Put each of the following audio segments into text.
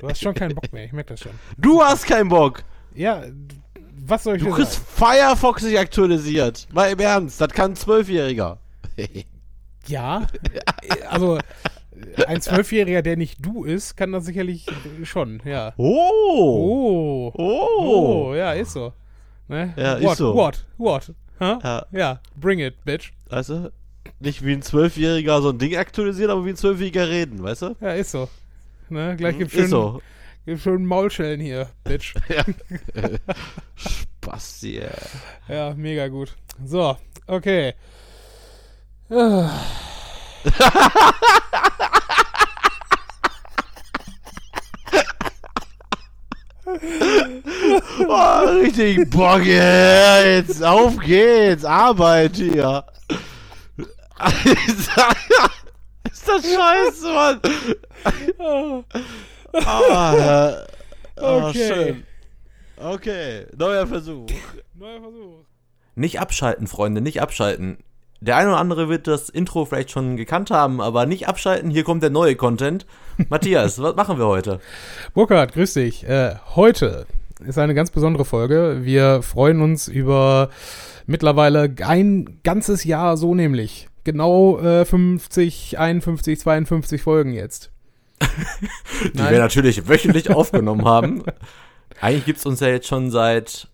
Du hast schon keinen Bock mehr, ich merke das schon. Du hast keinen Bock! Ja, was soll ich Du kriegst sagen? Firefox nicht aktualisiert. Mal im Ernst, das kann ein Zwölfjähriger. Ja, also ein Zwölfjähriger, der nicht du ist, kann das sicherlich schon, ja. Oh! Oh, Oh! oh, ja, ist so. Ne? Ja, ist what, so. What, what, huh? Ja, Ja, bring it, bitch. weißt du? Nicht wie ein Zwölfjähriger so ein Ding aktualisiert, aber wie ein Zwölfjähriger reden, weißt du? Ja, ist so. Ne? Gleich gibt's schön, so. gibt's schön Maulschellen hier, bitch. Ja. Spasti, ey. Ja, mega gut. So, okay. Oh, richtig Bock, jetzt auf geht's, Arbeit hier. Ist das scheiße, Mann. Ah, oh, Okay. schön. Okay, neuer Versuch. Neuer Versuch. Nicht abschalten, Freunde, nicht abschalten. Der eine oder andere wird das Intro vielleicht schon gekannt haben, aber nicht abschalten, hier kommt der neue Content. Matthias, was machen wir heute? Burkhard, grüß dich. Äh, heute ist eine ganz besondere Folge. Wir freuen uns über mittlerweile ein ganzes Jahr so nämlich. Genau äh, 50, 51, 52 Folgen jetzt. Die wir natürlich wöchentlich aufgenommen haben. Eigentlich gibt's uns ja jetzt schon seit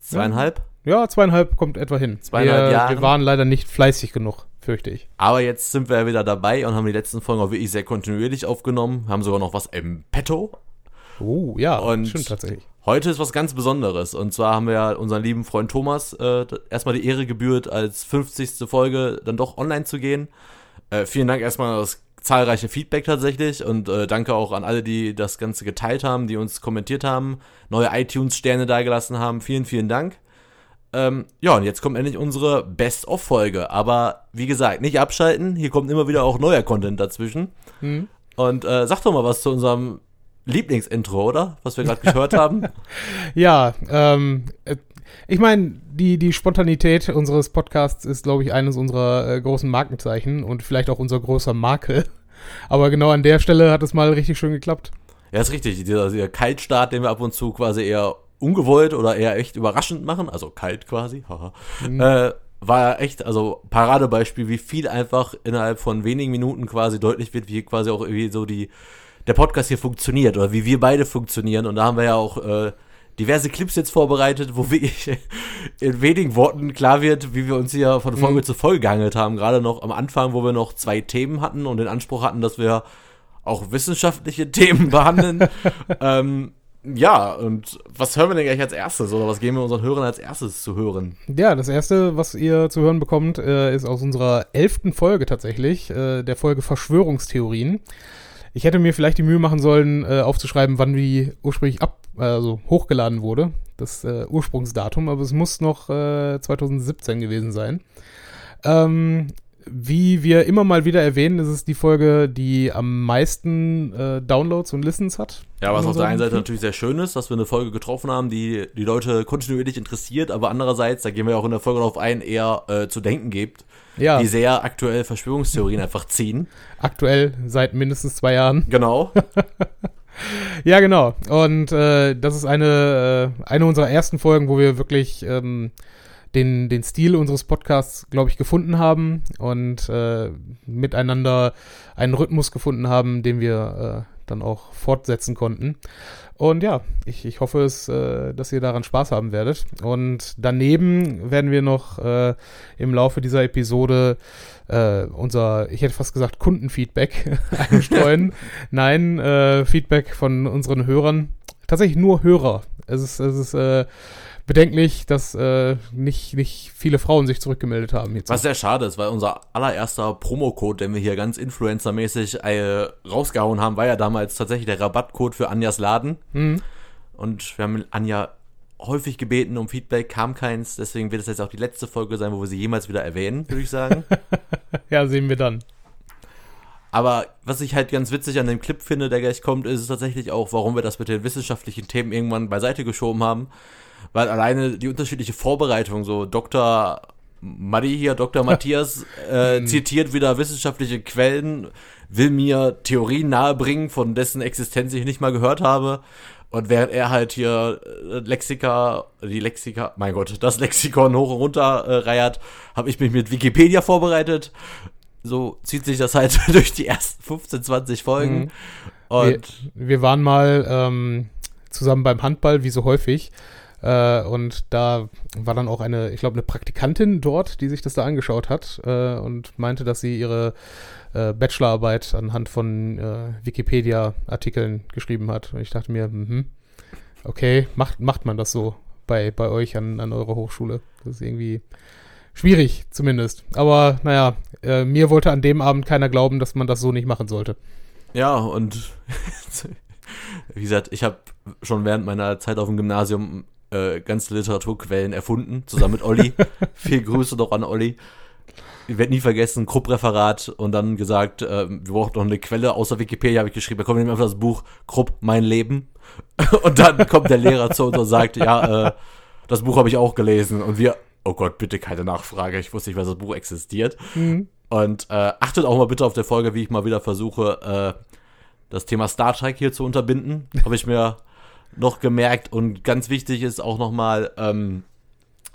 zweieinhalb, Ja, zweieinhalb kommt etwa hin. Zweieinhalb wir, Jahren. wir waren leider nicht fleißig genug, fürchte ich. aber jetzt sind wir ja wieder dabei und haben die letzten Folgen auch wirklich sehr kontinuierlich aufgenommen, haben sogar noch was im Petto. Oh, ja, Und- stimmt tatsächlich. Heute ist was ganz Besonderes und zwar haben wir ja unseren lieben Freund Thomas äh, erstmal die Ehre gebührt, als 50. Folge dann doch online zu gehen. Äh, vielen Dank erstmal das zahlreiche Feedback tatsächlich und äh, danke auch an alle, die das Ganze geteilt haben, die uns kommentiert haben, neue iTunes-Sterne dagelassen haben. Vielen, vielen Dank. Ähm, ja, und jetzt kommt endlich unsere Best-of-Folge. Aber wie gesagt, nicht abschalten. Hier kommt immer wieder auch neuer Content dazwischen. Hm. Und äh, sag doch mal was zu unserem Lieblingsintro, oder? Was wir gerade gehört haben. Ja, ähm, äh, ich meine, die, die Spontanität unseres Podcasts ist, glaube ich, eines unserer äh, großen Markenzeichen und vielleicht auch unser großer Makel. Aber genau an der Stelle hat es mal richtig schön geklappt. Ja, ist richtig. Dieser, dieser Kaltstart, den wir ab und zu quasi eher ungewollt oder eher echt überraschend machen, also kalt quasi, haha, äh, war echt, also Paradebeispiel, wie viel einfach innerhalb von wenigen Minuten quasi deutlich wird, wie quasi auch irgendwie so die, der Podcast hier funktioniert oder wie wir beide funktionieren. Und da haben wir ja auch äh, diverse Clips jetzt vorbereitet, wo wirklich in wenigen Worten klar wird, wie wir uns hier von Folge zu Folge gehangelt haben. Gerade noch am Anfang, wo wir noch zwei Themen hatten und den Anspruch hatten, dass wir auch wissenschaftliche Themen behandeln. ähm, ja, und was hören wir denn gleich als erstes oder was geben wir unseren Hörern als erstes zu hören? Ja, das erste, was ihr zu hören bekommt, äh, ist aus unserer elften Folge tatsächlich, äh, der Folge Verschwörungstheorien. Ich hätte mir vielleicht die Mühe machen sollen, äh, aufzuschreiben, wann die ursprünglich ab, also hochgeladen wurde, das äh, Ursprungsdatum, aber es muss noch äh, 2017 gewesen sein. Ähm, wie wir immer mal wieder erwähnen, ist es die Folge, die am meisten äh, Downloads und Listens hat. Ja, was auf der einen Seite natürlich sehr schön ist, dass wir eine Folge getroffen haben, die die Leute kontinuierlich interessiert, aber andererseits, da gehen wir auch in der Folge darauf ein, eher äh, zu denken gibt, Ja, wie sehr aktuell Verschwörungstheorien einfach ziehen. aktuell seit mindestens zwei Jahren. Genau. Ja, genau. Und äh, das ist eine, äh, eine unserer ersten Folgen, wo wir wirklich ähm, den, den Stil unseres Podcasts, glaube ich, gefunden haben und äh, miteinander einen Rhythmus gefunden haben, den wir äh, dann auch fortsetzen konnten. Und ja, ich, ich hoffe es, äh, dass ihr daran Spaß haben werdet. Und daneben werden wir noch äh, im Laufe dieser Episode äh, unser, ich hätte fast gesagt, Kundenfeedback einstreuen. Nein, äh, Feedback von unseren Hörern. Tatsächlich nur Hörer. Es ist, es ist äh, bedenklich, dass äh, nicht, nicht viele Frauen sich zurückgemeldet haben. Hierzu. Was sehr schade ist, weil unser allererster Promocode, den wir hier ganz influencermäßig äh, rausgehauen haben, war ja damals tatsächlich der Rabattcode für Anjas Laden. Mhm. Und wir haben Anja häufig gebeten um Feedback, kam keins. Deswegen wird es jetzt auch die letzte Folge sein, wo wir sie jemals wieder erwähnen, würde ich sagen. Ja, sehen wir dann. Aber was ich halt ganz witzig an dem Clip finde, der gleich kommt, ist tatsächlich auch, warum wir das mit den wissenschaftlichen Themen irgendwann beiseite geschoben haben. Weil alleine die unterschiedliche Vorbereitung, so Dr. Maddi hier, Dr. Matthias, äh, zitiert wieder wissenschaftliche Quellen, will mir Theorien nahebringen, von dessen Existenz ich nicht mal gehört habe. Und während er halt hier äh, Lexika, die Lexika, mein Gott, das Lexikon hoch und runter äh, reiert, habe ich mich mit Wikipedia vorbereitet. So zieht sich das halt durch die ersten 15, 20 Folgen. Mhm. Und wir, wir waren mal ähm, zusammen beim Handball, wie so häufig. Äh, und da war dann auch eine, ich glaube, eine Praktikantin dort, die sich das da angeschaut hat äh, und meinte, dass sie ihre äh, Bachelorarbeit anhand von äh, Wikipedia-Artikeln geschrieben hat. Und ich dachte mir, mhm, okay, macht, macht man das so bei, bei euch an, an eurer Hochschule? Das ist irgendwie schwierig, zumindest. Aber naja, äh, mir wollte an dem Abend keiner glauben, dass man das so nicht machen sollte. Ja, und wie gesagt, ich habe schon während meiner Zeit auf dem Gymnasium äh, ganze Literaturquellen erfunden, zusammen mit Olli. Viel Grüße doch an Olli. Ich werde nie vergessen, Krupp-Referat und dann gesagt, äh, wir brauchen noch eine Quelle außer Wikipedia, habe ich geschrieben, da kommt nämlich einfach das Buch Krupp, mein Leben. und dann kommt der Lehrer zu uns und sagt, ja, äh, das Buch habe ich auch gelesen. Und wir, oh Gott, bitte keine Nachfrage, ich wusste nicht, was das Buch existiert. Mhm. Und äh, achtet auch mal bitte auf der Folge, wie ich mal wieder versuche, äh, das Thema Star Trek hier zu unterbinden. Habe ich mir noch gemerkt. Und ganz wichtig ist auch nochmal, ähm,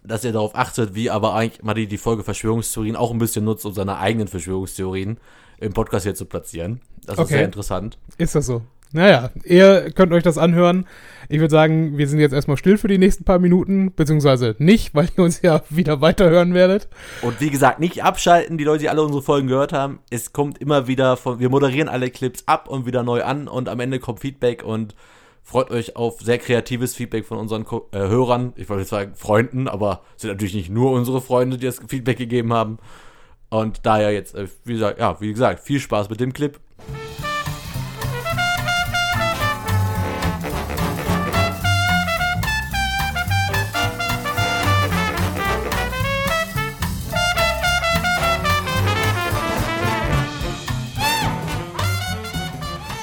dass ihr darauf achtet, wie aber eigentlich mal die, die Folge Verschwörungstheorien auch ein bisschen nutzt, um seine eigenen Verschwörungstheorien im Podcast hier zu platzieren. Das ist Okay. sehr interessant. Ist das so? Naja, ihr könnt euch das anhören. Ich würde sagen, wir sind jetzt erstmal still für die nächsten paar Minuten, beziehungsweise nicht, weil ihr uns ja wieder weiterhören werdet. Und wie gesagt, nicht abschalten, die Leute, die alle unsere Folgen gehört haben. Es kommt immer wieder von, wir moderieren alle Clips ab und wieder neu an und am Ende kommt Feedback und freut euch auf sehr kreatives Feedback von unseren Ko äh, Hörern. Ich wollte sagen Freunden, aber es sind natürlich nicht nur unsere Freunde, die das Feedback gegeben haben. Und daher jetzt, äh, wie gesagt, ja, wie gesagt, viel Spaß mit dem Clip.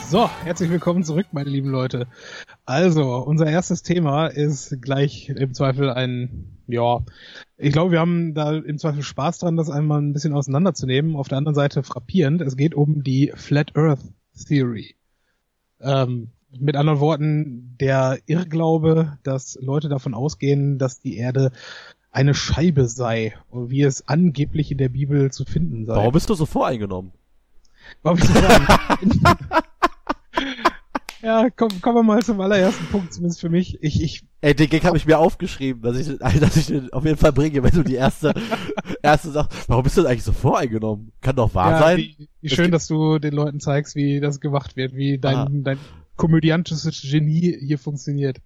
So, herzlich willkommen zurück, meine lieben Leute. Also, unser erstes Thema ist gleich im Zweifel ein, ja, ich glaube, wir haben da im Zweifel Spaß dran, das einmal ein bisschen auseinanderzunehmen. Auf der anderen Seite frappierend, es geht um die Flat Earth Theory. Ähm, mit anderen Worten, der Irrglaube, dass Leute davon ausgehen, dass die Erde eine Scheibe sei, wie es angeblich in der Bibel zu finden sei. Warum bist du so voreingenommen? Warum ich so sagen? ja, komm, kommen wir mal zum allerersten Punkt, zumindest für mich. Ich, ich, Ey, den Gag habe ich mir aufgeschrieben, dass ich, dass ich den auf jeden Fall bringe, wenn du die erste, erste sagst, warum bist du denn eigentlich so voreingenommen? Kann doch wahr ja, sein. wie, wie schön, dass du den Leuten zeigst, wie das gemacht wird, wie dein, Ah. dein komödiantisches Genie hier funktioniert.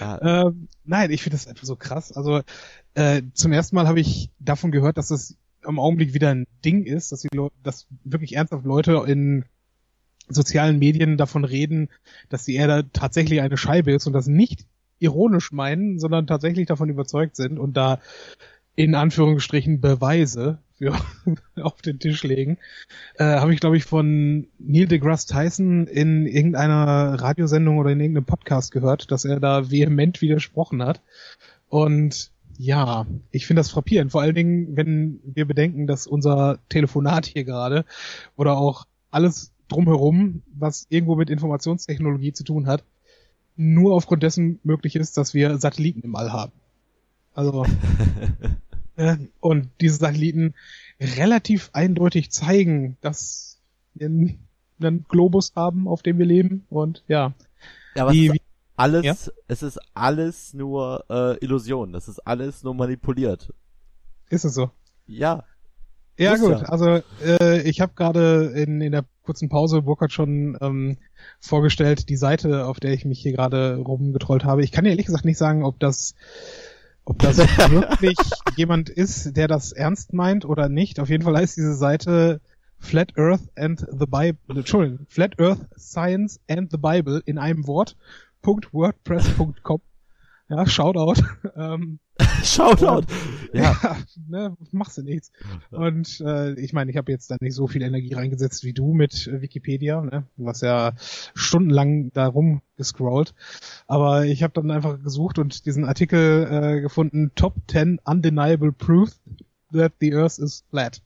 Ja. Ähm, nein, ich finde das einfach so krass. Also äh, zum ersten Mal habe ich davon gehört, dass das im Augenblick wieder ein Ding ist, dass die Leute, dass wirklich ernsthaft Leute in sozialen Medien davon reden, dass die Erde tatsächlich eine Scheibe ist und das nicht ironisch meinen, sondern tatsächlich davon überzeugt sind und da in Anführungsstrichen Beweise für auf den Tisch legen. Äh, Habe ich, glaube ich, von Neil deGrasse Tyson in irgendeiner Radiosendung oder in irgendeinem Podcast gehört, dass er da vehement widersprochen hat. Und ja, ich finde das frappierend. Vor allen Dingen, wenn wir bedenken, dass unser Telefonat hier gerade oder auch alles drumherum, was irgendwo mit Informationstechnologie zu tun hat, nur aufgrund dessen möglich ist, dass wir Satelliten im All haben. Also äh, und diese Satelliten relativ eindeutig zeigen, dass wir einen, Globus haben, auf dem wir leben. Und ja, Ja, aber wie, es ist wie, alles, Ja? es ist alles nur äh, Illusion. Das ist alles nur manipuliert. ist es so? Ja. Ja Muss gut, also äh, ich habe gerade in, in der kurzen Pause Burkhard schon ähm, vorgestellt, die Seite, auf der ich mich hier gerade rumgetrollt habe. Ich kann ehrlich gesagt nicht sagen, ob das ob das wirklich jemand ist, der das ernst meint oder nicht. Auf jeden Fall heißt diese Seite Flat Earth and the Bible, Entschuldigung, Flat Earth Science and the Bible in einem Wort. .wordpress.com. Ja, Shoutout. Ähm, Shoutout. Ja. ja, ne, machst du nichts. Und äh, ich meine, ich habe jetzt da nicht so viel Energie reingesetzt wie du mit äh, Wikipedia, ne? Du hast ja stundenlang da rumgescrollt. Aber ich habe dann einfach gesucht und diesen Artikel äh, gefunden, Top 10 Undeniable Proof, that the earth is flat.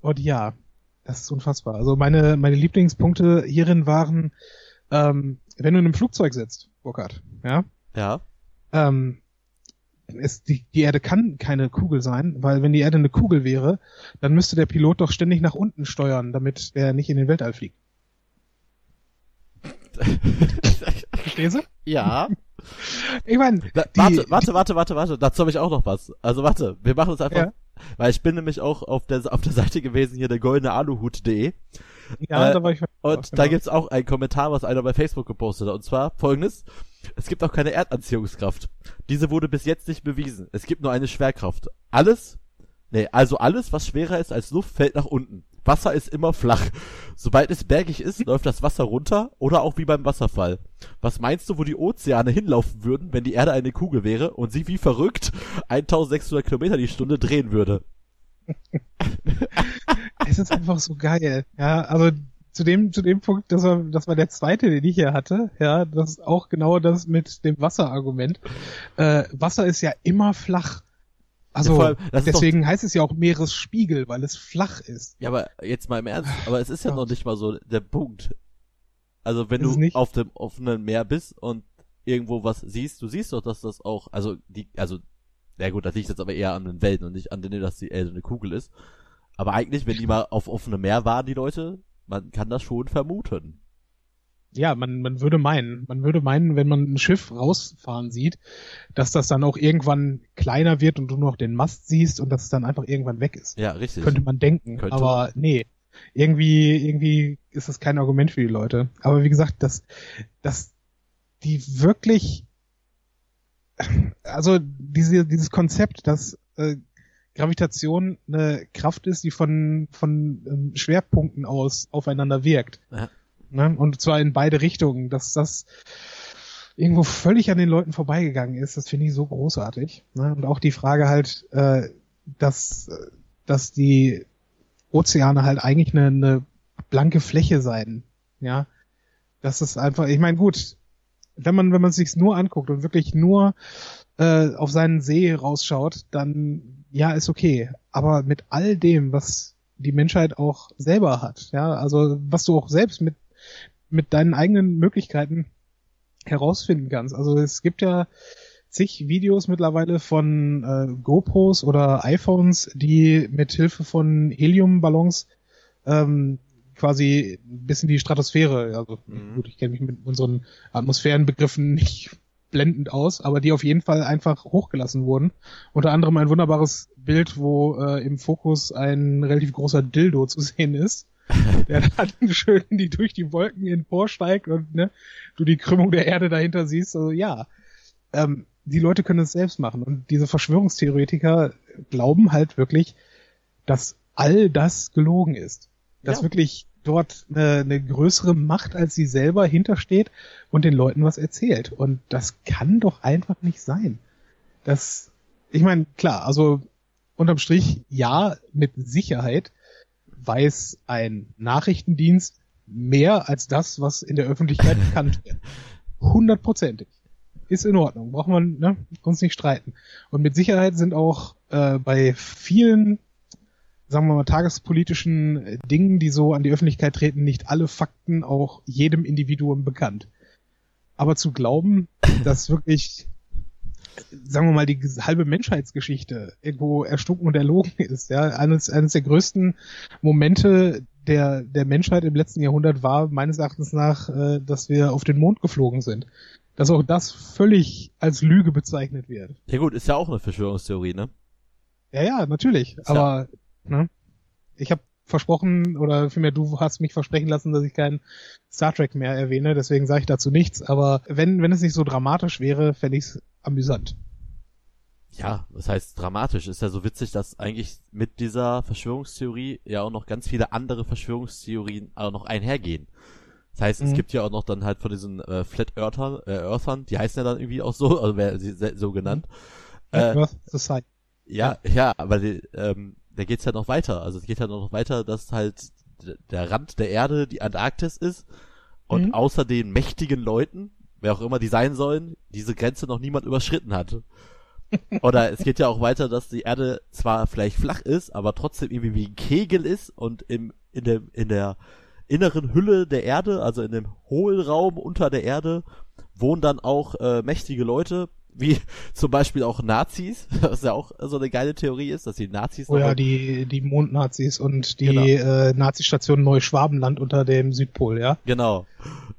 Und ja, das ist unfassbar. Also meine, meine Lieblingspunkte hierin waren, ähm, wenn du in einem Flugzeug sitzt, Burkhard, ja, Ja. ähm, es, die, die Erde kann keine Kugel sein, weil wenn die Erde eine Kugel wäre, dann müsste der Pilot doch ständig nach unten steuern, damit er nicht in den Weltall fliegt. Verstehst du? ja. Ich meine, warte, warte, warte, warte, warte. Dazu habe ich auch noch was. Also warte, wir machen es einfach, Ja. weil ich bin nämlich auch auf der auf der Seite gewesen hier der goldene Aluhut.de ja, Äh, da war ich und genau. da gibt's auch einen Kommentar, was einer bei Facebook gepostet hat und zwar folgendes: Es gibt auch keine Erdanziehungskraft. Diese wurde bis jetzt nicht bewiesen. Es gibt nur eine Schwerkraft. Alles, nee, also alles, was schwerer ist als Luft, fällt nach unten. Wasser ist immer flach. Sobald es bergig ist, läuft das Wasser runter oder auch wie beim Wasserfall. Was meinst du, wo die Ozeane hinlaufen würden, wenn die Erde eine Kugel wäre und sie wie verrückt 1600 Kilometer die Stunde drehen würde? es ist einfach so geil. Ja, also zu dem, zu dem Punkt, das war, das war der zweite, den ich hier hatte. Ja, das ist auch genau das mit dem Wasserargument. Äh, Wasser ist ja immer flach. Also Ja, allem, deswegen heißt es ja auch Meeresspiegel, weil es flach ist. Ja, aber jetzt mal im Ernst, aber es ist ja noch nicht mal so der Punkt. Also wenn Ist du nicht? auf dem offenen Meer bist und irgendwo was siehst, du siehst doch, dass das auch, also die, also, ja gut, das liegt jetzt aber eher an den Welten und nicht an denen, dass die Erde eine Kugel ist. Aber eigentlich, wenn die mal auf offenem Meer waren, die Leute, man kann das schon vermuten. Ja, man, man würde meinen, man würde meinen, wenn man ein Schiff rausfahren sieht, dass das dann auch irgendwann kleiner wird und du nur noch den Mast siehst und dass es dann einfach irgendwann weg ist. Ja, richtig. Könnte man denken, Könnte. aber nee. Irgendwie, irgendwie ist das kein Argument für die Leute. Aber wie gesagt, dass, dass die wirklich, also diese, dieses Konzept, dass äh, Gravitation eine Kraft ist, die von, von ähm, Schwerpunkten aus aufeinander wirkt. Ja. Ne? Und zwar in beide Richtungen, dass das irgendwo völlig an den Leuten vorbeigegangen ist, das finde ich so großartig. Ne? Und auch die Frage halt, äh, dass, äh, dass die Ozeane halt eigentlich eine, eine blanke Fläche seien. Ja, das ist einfach, ich meine, gut, wenn man, wenn man sich's nur anguckt und wirklich nur äh, auf seinen See rausschaut, dann ja, ist okay. Aber mit all dem, was die Menschheit auch selber hat, ja, also was du auch selbst mit, mit deinen eigenen Möglichkeiten herausfinden kannst. Also es gibt ja zig Videos mittlerweile von äh, GoPros oder iPhones, die mit Hilfe von Heliumballons ähm, quasi bis in die Stratosphäre, also Mhm. gut, ich kenne mich mit unseren Atmosphärenbegriffen nicht blendend aus, aber die auf jeden Fall einfach hochgelassen wurden. Unter anderem ein wunderbares Bild, wo äh, im Fokus ein relativ großer Dildo zu sehen ist, der dann schön die durch die Wolken emporsteigt und ne, du die Krümmung der Erde dahinter siehst. Also ja, ähm, die Leute können es selbst machen. Und diese Verschwörungstheoretiker glauben halt wirklich, dass all das gelogen ist. Dass Ja. wirklich dort eine, eine größere Macht als sie selber hintersteht und den Leuten was erzählt. Und das kann doch einfach nicht sein. Das, ich meine, klar, also unterm Strich, ja, mit Sicherheit weiß ein Nachrichtendienst mehr als das, was in der Öffentlichkeit bekannt wird. Hundertprozentig. Ist in Ordnung. Braucht man ne, uns nicht streiten. Und mit Sicherheit sind auch äh, bei vielen, sagen wir mal, tagespolitischen äh, Dingen, die so an die Öffentlichkeit treten, nicht alle Fakten auch jedem Individuum bekannt. Aber zu glauben, dass wirklich, sagen wir mal, die halbe Menschheitsgeschichte irgendwo erstunken und erlogen ist, ja, eines, eines der größten Momente der, der Menschheit im letzten Jahrhundert war meines Erachtens nach, äh, dass wir auf den Mond geflogen sind. Dass auch das völlig als Lüge bezeichnet wird. Ja gut, ist ja auch eine Verschwörungstheorie, ne? Ja, ja, natürlich. Ist Aber ne, ich habe versprochen, oder vielmehr du hast mich versprechen lassen, dass ich kein Star Trek mehr erwähne, deswegen sage ich dazu nichts. Aber wenn, wenn es nicht so dramatisch wäre, fände ich es amüsant. Ja, das heißt dramatisch. Ist ja so witzig, dass eigentlich mit dieser Verschwörungstheorie ja auch noch ganz viele andere Verschwörungstheorien auch noch einhergehen. Das heißt, es Mhm. gibt ja auch noch dann halt von diesen äh, Flat Earthern, äh, Earthern, die heißen ja dann irgendwie auch so, also wer sie so genannt. Äh, Earth Society. ja, ja, aber die, ähm, da geht's ja noch weiter. Also es geht ja noch weiter, dass halt der Rand der Erde die Antarktis ist und Mhm. außer den mächtigen Leuten, wer auch immer die sein sollen, diese Grenze noch niemand überschritten hat. Oder es geht ja auch weiter, dass die Erde zwar vielleicht flach ist, aber trotzdem irgendwie wie ein Kegel ist und im, in der, in der inneren Hülle der Erde, also in dem Hohlraum unter der Erde, wohnen dann auch äh, mächtige Leute, wie zum Beispiel auch Nazis, was ja auch so eine geile Theorie ist, dass die Nazis Oh ja, die, die Mondnazis und die Genau. äh, Nazistation Neuschwabenland unter dem Südpol, ja. genau.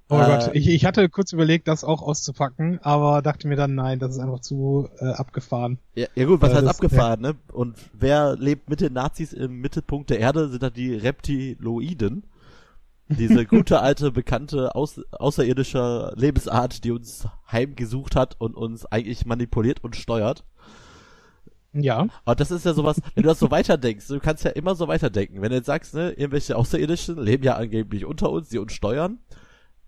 Oh Äh, Gott, ich, ich hatte kurz überlegt, das auch auszupacken, aber dachte mir dann, nein, das ist einfach zu äh, abgefahren. Ja, ja gut, was Ja, heißt das- abgefahren, ne? Und wer lebt mit den Nazis im Mittelpunkt der Erde, sind dann die Reptiloiden. Diese gute alte, bekannte, aus, außerirdische Lebensart, die uns heimgesucht hat und uns eigentlich manipuliert und steuert. Ja, Und das ist ja sowas, wenn du das so weiterdenkst, du kannst ja immer so weiterdenken. Wenn du jetzt sagst, ne, irgendwelche Außerirdischen leben ja angeblich unter uns, die uns steuern.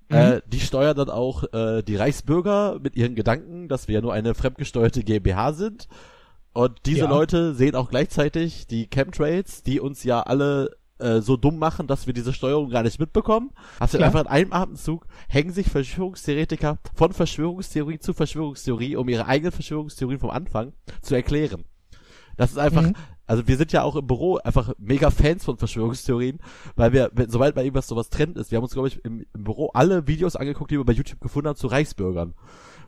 Äh, die steuern dann auch äh, die Reichsbürger mit ihren Gedanken, dass wir ja nur eine fremdgesteuerte GmbH sind. Und diese Ja. Leute sehen auch gleichzeitig die Chemtrails, die uns ja alle äh, so dumm machen, dass wir diese Steuerung gar nicht mitbekommen. Hast du einfach in einem Atemzug hängen sich Verschwörungstheoretiker von Verschwörungstheorie zu Verschwörungstheorie, um ihre eigenen Verschwörungstheorien vom Anfang zu erklären. Das ist einfach, Mhm. also wir sind ja auch im Büro einfach mega Fans von Verschwörungstheorien, weil wir, wenn, sobald mal irgendwas sowas Trend ist, wir haben uns, glaube ich, im, im Büro alle Videos angeguckt, die wir bei YouTube gefunden haben zu Reichsbürgern.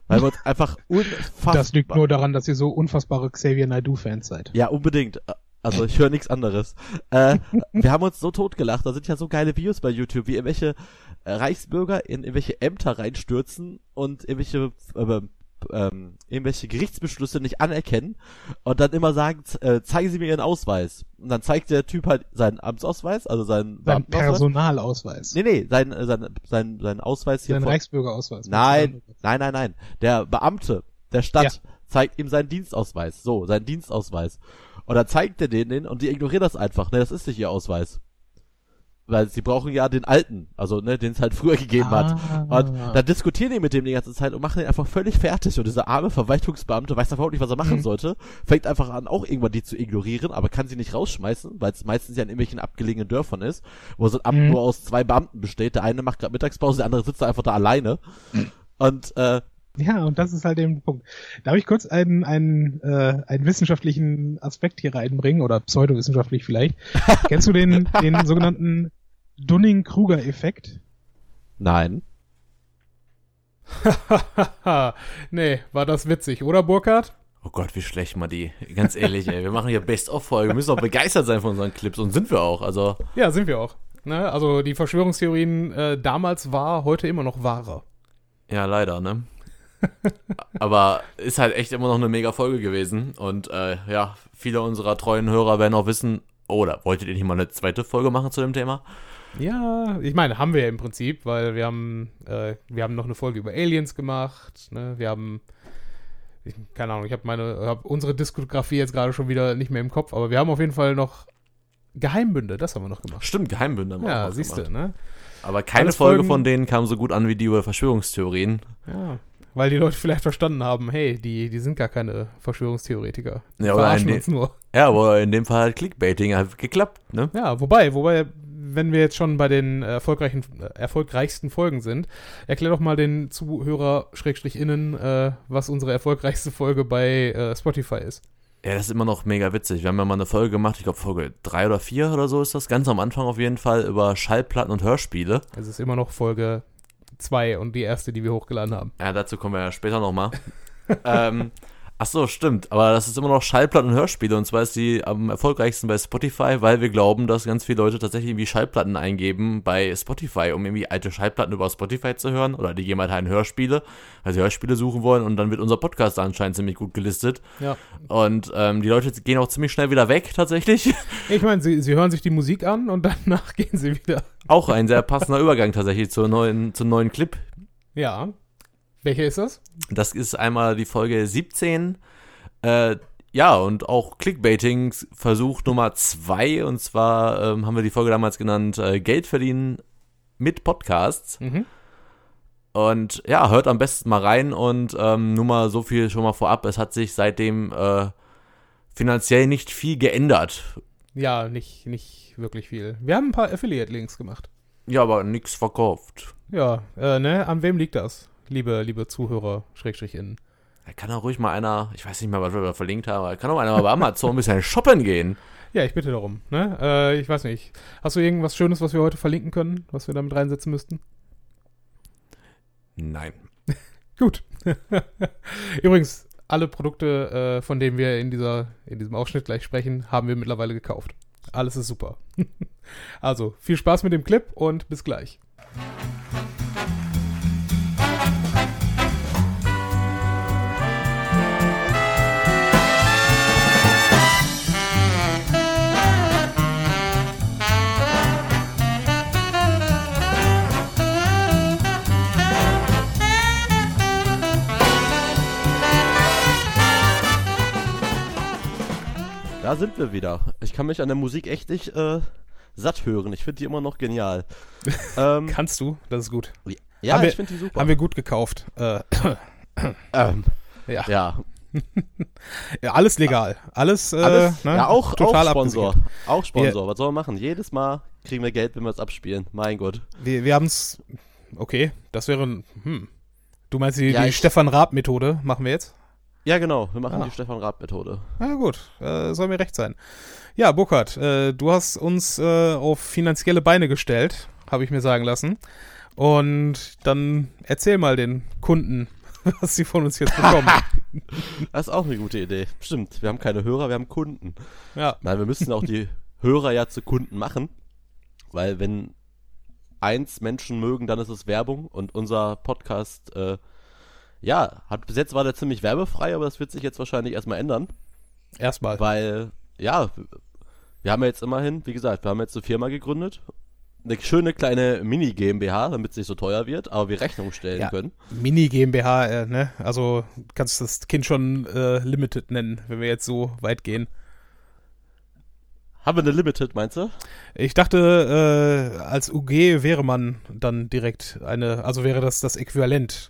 Weil wir uns einfach unfassbar... das liegt nur daran, dass ihr so unfassbare Xavier Naidoo-Fans seid. Ja, unbedingt. Also ich höre nichts anderes. Äh, wir haben uns so totgelacht. Da sind ja so geile Videos bei YouTube, wie irgendwelche äh, Reichsbürger in irgendwelche Ämter reinstürzen und irgendwelche äh, ähm, irgendwelche Gerichtsbeschlüsse nicht anerkennen und dann immer sagen, äh, zeigen Sie mir Ihren Ausweis. Und dann zeigt der Typ halt seinen Amtsausweis, also seinen Sein. Personalausweis. Nee, nee, sein, äh, sein, sein, sein Ausweis hier Sein von, Reichsbürgerausweis. Nein, nein, nein, nein. Der Beamte der Stadt Ja. zeigt ihm seinen Dienstausweis. So, seinen Dienstausweis. Und dann zeigt er den, den und die ignorieren das einfach. Ne, das ist nicht ihr Ausweis. Weil sie brauchen ja den alten, also ne, den es halt früher gegeben hat. Ah. Und dann diskutieren die mit dem die ganze Zeit und machen den einfach völlig fertig. Und dieser arme Verwaltungsbeamte weiß einfach nicht, was er machen Mhm. sollte. Fängt einfach an, auch irgendwann die zu ignorieren, aber kann sie nicht rausschmeißen, weil es meistens ja in irgendwelchen abgelegenen Dörfern ist, wo so ein Amt Mhm. nur aus zwei Beamten besteht. Der eine macht gerade Mittagspause, der andere sitzt da einfach da alleine. Und äh, Ja, und das ist halt eben der Punkt. Darf ich kurz einen, einen, äh, einen wissenschaftlichen Aspekt hier reinbringen oder pseudowissenschaftlich vielleicht? Kennst du den, den sogenannten Dunning-Kruger-Effekt? nein. nee, war das witzig, oder Burkhard? Oh Gott, wie schlecht mal die. Ganz ehrlich, ey. Wir machen hier Best-of-Folge. Wir müssen auch begeistert sein von unseren Clips. Und sind wir auch. Also, Ja, sind wir auch. Ne? Also die Verschwörungstheorien äh, damals war, heute immer noch wahrer. ja, leider, ne? Aber ist halt echt immer noch eine mega Folge gewesen. Und äh, ja, viele unserer treuen Hörer werden auch wissen, oder wolltet ihr nicht mal eine zweite Folge machen zu dem Thema? Ja, ich meine, haben wir ja im Prinzip, weil wir haben, äh, wir haben noch eine Folge über Aliens gemacht, ne? Wir haben, ich, keine Ahnung, ich habe meine, hab unsere Diskografie jetzt gerade schon wieder nicht mehr im Kopf, aber wir haben auf jeden Fall noch Geheimbünde, das haben wir noch gemacht. Stimmt, Geheimbünde haben wir auch Ja, noch siehst du, gemacht. ne? Aber keine Alles Folge Folgen- von denen kam so gut an wie die über Verschwörungstheorien. Ja. Weil die Leute vielleicht verstanden haben, hey, die, die sind gar keine Verschwörungstheoretiker. Die Ja, oder ein- uns nur. Ja, aber in dem Fall hat Clickbaiting halt geklappt, ne? Ja, wobei, wobei, wenn wir jetzt schon bei den erfolgreichen, äh, erfolgreichsten Folgen sind, erklär doch mal den Zuhörer, Schrägstrich innen, äh, was unsere erfolgreichste Folge bei äh, Spotify ist. Ja, das ist immer noch mega witzig. Wir haben ja mal eine Folge gemacht, ich glaube Folge 3 oder 4 oder so ist das, ganz am Anfang auf jeden Fall, über Schallplatten und Hörspiele. Es ist immer noch Folge 2 und die erste, die wir hochgeladen haben. Ja, dazu kommen wir ja später nochmal. ähm, ach so, stimmt. Aber das ist immer noch Schallplatten und Hörspiele. Und zwar ist die am erfolgreichsten bei Spotify, weil wir glauben, dass ganz viele Leute tatsächlich irgendwie Schallplatten eingeben bei Spotify, um irgendwie alte Schallplatten über Spotify zu hören. Oder die geben halt Hörspiele, weil sie Hörspiele suchen wollen. Und dann wird unser Podcast anscheinend ziemlich gut gelistet. Ja. Und ähm, die Leute gehen auch ziemlich schnell wieder weg, tatsächlich. Ich meine, sie, sie hören sich die Musik an und danach gehen sie wieder. auch ein sehr passender Übergang tatsächlich zur neuen, zum neuen Clip. Ja. Welche ist das? Das ist einmal die Folge 17. Äh, ja, und auch Clickbaiting-Versuch Nummer 2. Und zwar ähm, haben wir die Folge damals genannt äh, Geld verdienen mit Podcasts. Mhm. Und ja, hört am besten mal rein und ähm, nur mal so viel schon mal vorab. Es hat sich seitdem äh, finanziell nicht viel geändert. Ja, nicht, nicht wirklich viel. Wir haben ein paar Affiliate-Links gemacht. Ja, aber nichts verkauft. Ja, äh, ne? An wem liegt das? Liebe, liebe Zuhörer, Schrägstrich innen. Da kann auch ruhig mal einer, ich weiß nicht mehr, was wir da verlinkt haben, kann auch einer mal bei Amazon ein bisschen shoppen gehen. Ja, ich bitte darum. Ne? Äh, ich weiß nicht. Hast du irgendwas Schönes, was wir heute verlinken können, was wir damit reinsetzen müssten? Nein. Gut. Übrigens, alle Produkte, äh, von denen wir in, dieser, in diesem Ausschnitt gleich sprechen, haben wir mittlerweile gekauft. Alles ist super. also, viel Spaß mit dem Clip und bis gleich. Da sind wir wieder. Ich kann mich an der Musik echt nicht äh, satt hören. Ich finde die immer noch genial. ähm, Kannst du? Das ist gut. ja, haben wir- ich finde die super. Haben wir gut gekauft. Äh, ähm, ja. ja, ja, alles legal. Alles, äh, alles, ne? ja auch, total auch Sponsor. abgesichert. Auch Sponsor. Was soll man machen? Jedes Mal kriegen wir Geld, wenn wir es abspielen. Mein Gott. Wir, wir haben es. Okay, das wäre ein. Hm. Du meinst die, Ja, die Stefan Raab-Methode? Machen wir jetzt? Ja, genau. Wir machen Ah. die Stefan Raab-Methode. Na gut, äh, soll mir recht sein. Ja, Burkhard, äh, du hast uns äh, auf finanzielle Beine gestellt, habe ich mir sagen lassen. Und dann erzähl mal den Kunden, was sie von uns jetzt bekommen. Das ist auch eine gute Idee. Stimmt. Wir haben keine Hörer, wir haben Kunden. ja, Nein, wir müssen auch die Hörer ja zu Kunden machen. Weil wenn eins Menschen mögen, dann ist es Werbung. Und unser Podcast, äh, ja, hat bis jetzt war der ziemlich werbefrei, aber das wird sich jetzt wahrscheinlich erstmal ändern. erstmal. Weil, ja, wir haben ja jetzt immerhin, wie gesagt, wir haben jetzt eine Firma gegründet. Eine schöne kleine Mini-GmbH, damit es nicht so teuer wird, aber wir Rechnung stellen Ja. können. Mini GmbH, äh, ne? Also kannst das Kind schon äh, Limited nennen, wenn wir jetzt so weit gehen. Haben wir eine Limited, meinst du? Ich dachte, äh, als UG wäre man dann direkt eine, also wäre das das Äquivalent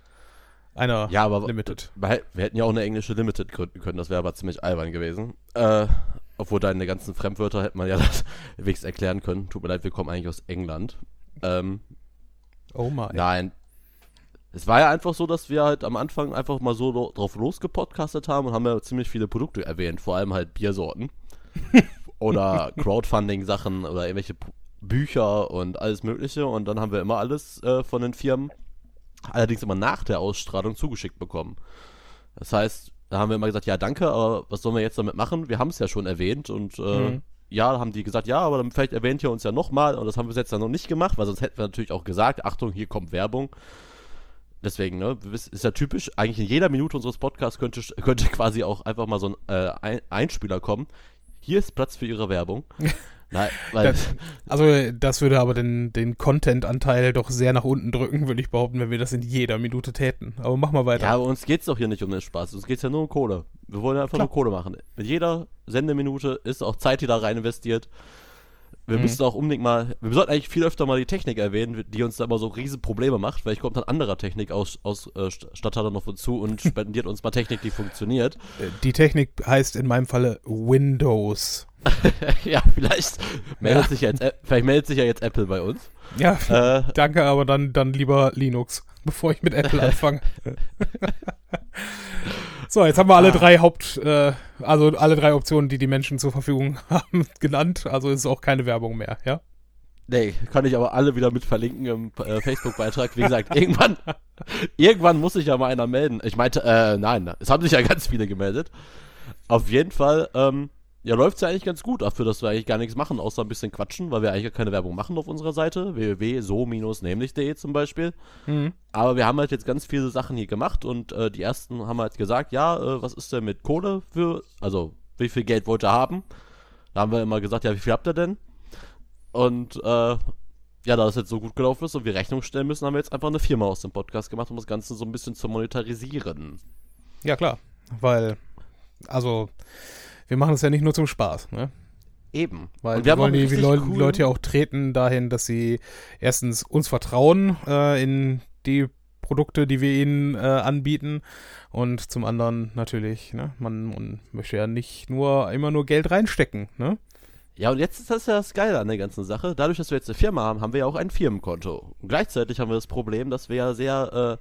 einer Ja, aber Limited. wir hätten ja auch eine englische Limited gründen können, das wäre aber ziemlich albern gewesen. Äh, obwohl deine ganzen Fremdwörter hätte man ja wenigstens erklären können. Tut mir leid, wir kommen eigentlich aus England. Ähm, Oh my. Nein. Es war ja einfach so, dass wir halt am Anfang einfach mal so drauf losgepodcastet haben und haben ja ziemlich viele Produkte erwähnt, vor allem halt Biersorten. oder Crowdfunding-Sachen oder irgendwelche Bücher und alles Mögliche. Und dann haben wir immer alles äh, von den Firmen, allerdings immer nach der Ausstrahlung, zugeschickt bekommen. Das heißt, da haben wir immer gesagt, ja, danke, aber was sollen wir jetzt damit machen? Wir haben es ja schon erwähnt und äh, Mhm. ja, haben die gesagt, ja, aber dann vielleicht erwähnt ihr uns ja nochmal und das haben wir jetzt dann noch nicht gemacht, weil sonst hätten wir natürlich auch gesagt, Achtung, hier kommt Werbung. Deswegen, ne, ist ja typisch, eigentlich in jeder Minute unseres Podcasts könnte, könnte quasi auch einfach mal so ein äh, ein Einspieler kommen. Hier ist Platz für Ihre Werbung. Nein, weil, Das, also das würde aber den, den Content-Anteil doch sehr nach unten drücken, würde ich behaupten, wenn wir das in jeder Minute täten. Aber mach mal weiter. ja, aber uns geht's doch hier nicht um den Spaß, uns geht's ja nur um Kohle. Wir wollen ja einfach Klar. nur Kohle machen. Mit jeder Sendeminute ist auch Zeit, die da rein investiert. Wir Mhm. müssen auch unbedingt mal, wir sollten eigentlich viel öfter mal die Technik erwähnen, die uns da immer so riesen Probleme macht. Vielleicht kommt dann anderer Technik-Ausstatter noch dazu und spendiert uns mal Technik, die funktioniert. Äh, Die Technik heißt in meinem Falle Windows. ja, vielleicht meldet, Ja. Sich jetzt, vielleicht meldet sich ja jetzt Apple bei uns. Ja, Äh, danke, aber dann, dann lieber Linux, bevor ich mit Apple anfange. so, jetzt haben wir alle Ah. drei Haupt, äh, also alle drei Optionen, die die Menschen zur Verfügung haben, genannt. Also ist auch keine Werbung mehr, ja? nee, kann ich aber alle wieder mit verlinken im äh, Facebook-Beitrag. Wie gesagt, irgendwann, irgendwann muss sich ja mal einer melden. Ich meinte, äh, nein, es haben sich ja ganz viele gemeldet. Auf jeden Fall, ähm, ja, läuft's ja eigentlich ganz gut dafür, dass wir eigentlich gar nichts machen, außer ein bisschen quatschen, weil wir eigentlich gar keine Werbung machen auf unserer Seite, www.so-nämlich.de zum Beispiel. Mhm. Aber wir haben halt jetzt ganz viele Sachen hier gemacht und äh, die ersten haben halt gesagt, ja, äh, was ist denn mit Kohle für, also wie viel Geld wollt ihr haben? Da haben wir immer gesagt, ja, wie viel habt ihr denn? Und äh, ja, da das jetzt so gut gelaufen ist und wir Rechnung stellen müssen, haben wir jetzt einfach eine Firma aus dem Podcast gemacht, um das Ganze so ein bisschen zu monetarisieren. Ja, klar. Weil, also, wir machen es ja nicht nur zum Spaß, ne? Eben. Weil und wir haben wollen die, richtig die Leu coolen- Leute ja auch treten dahin, dass sie erstens uns vertrauen äh, in die Produkte, die wir ihnen äh, anbieten. Und zum anderen natürlich, ne, man, man möchte ja nicht nur immer nur Geld reinstecken, ne? Ja, und jetzt ist das ja das Geile an der ganzen Sache. Dadurch, dass wir jetzt eine Firma haben, haben wir ja auch ein Firmenkonto. Und gleichzeitig haben wir das Problem, dass wir ja sehr,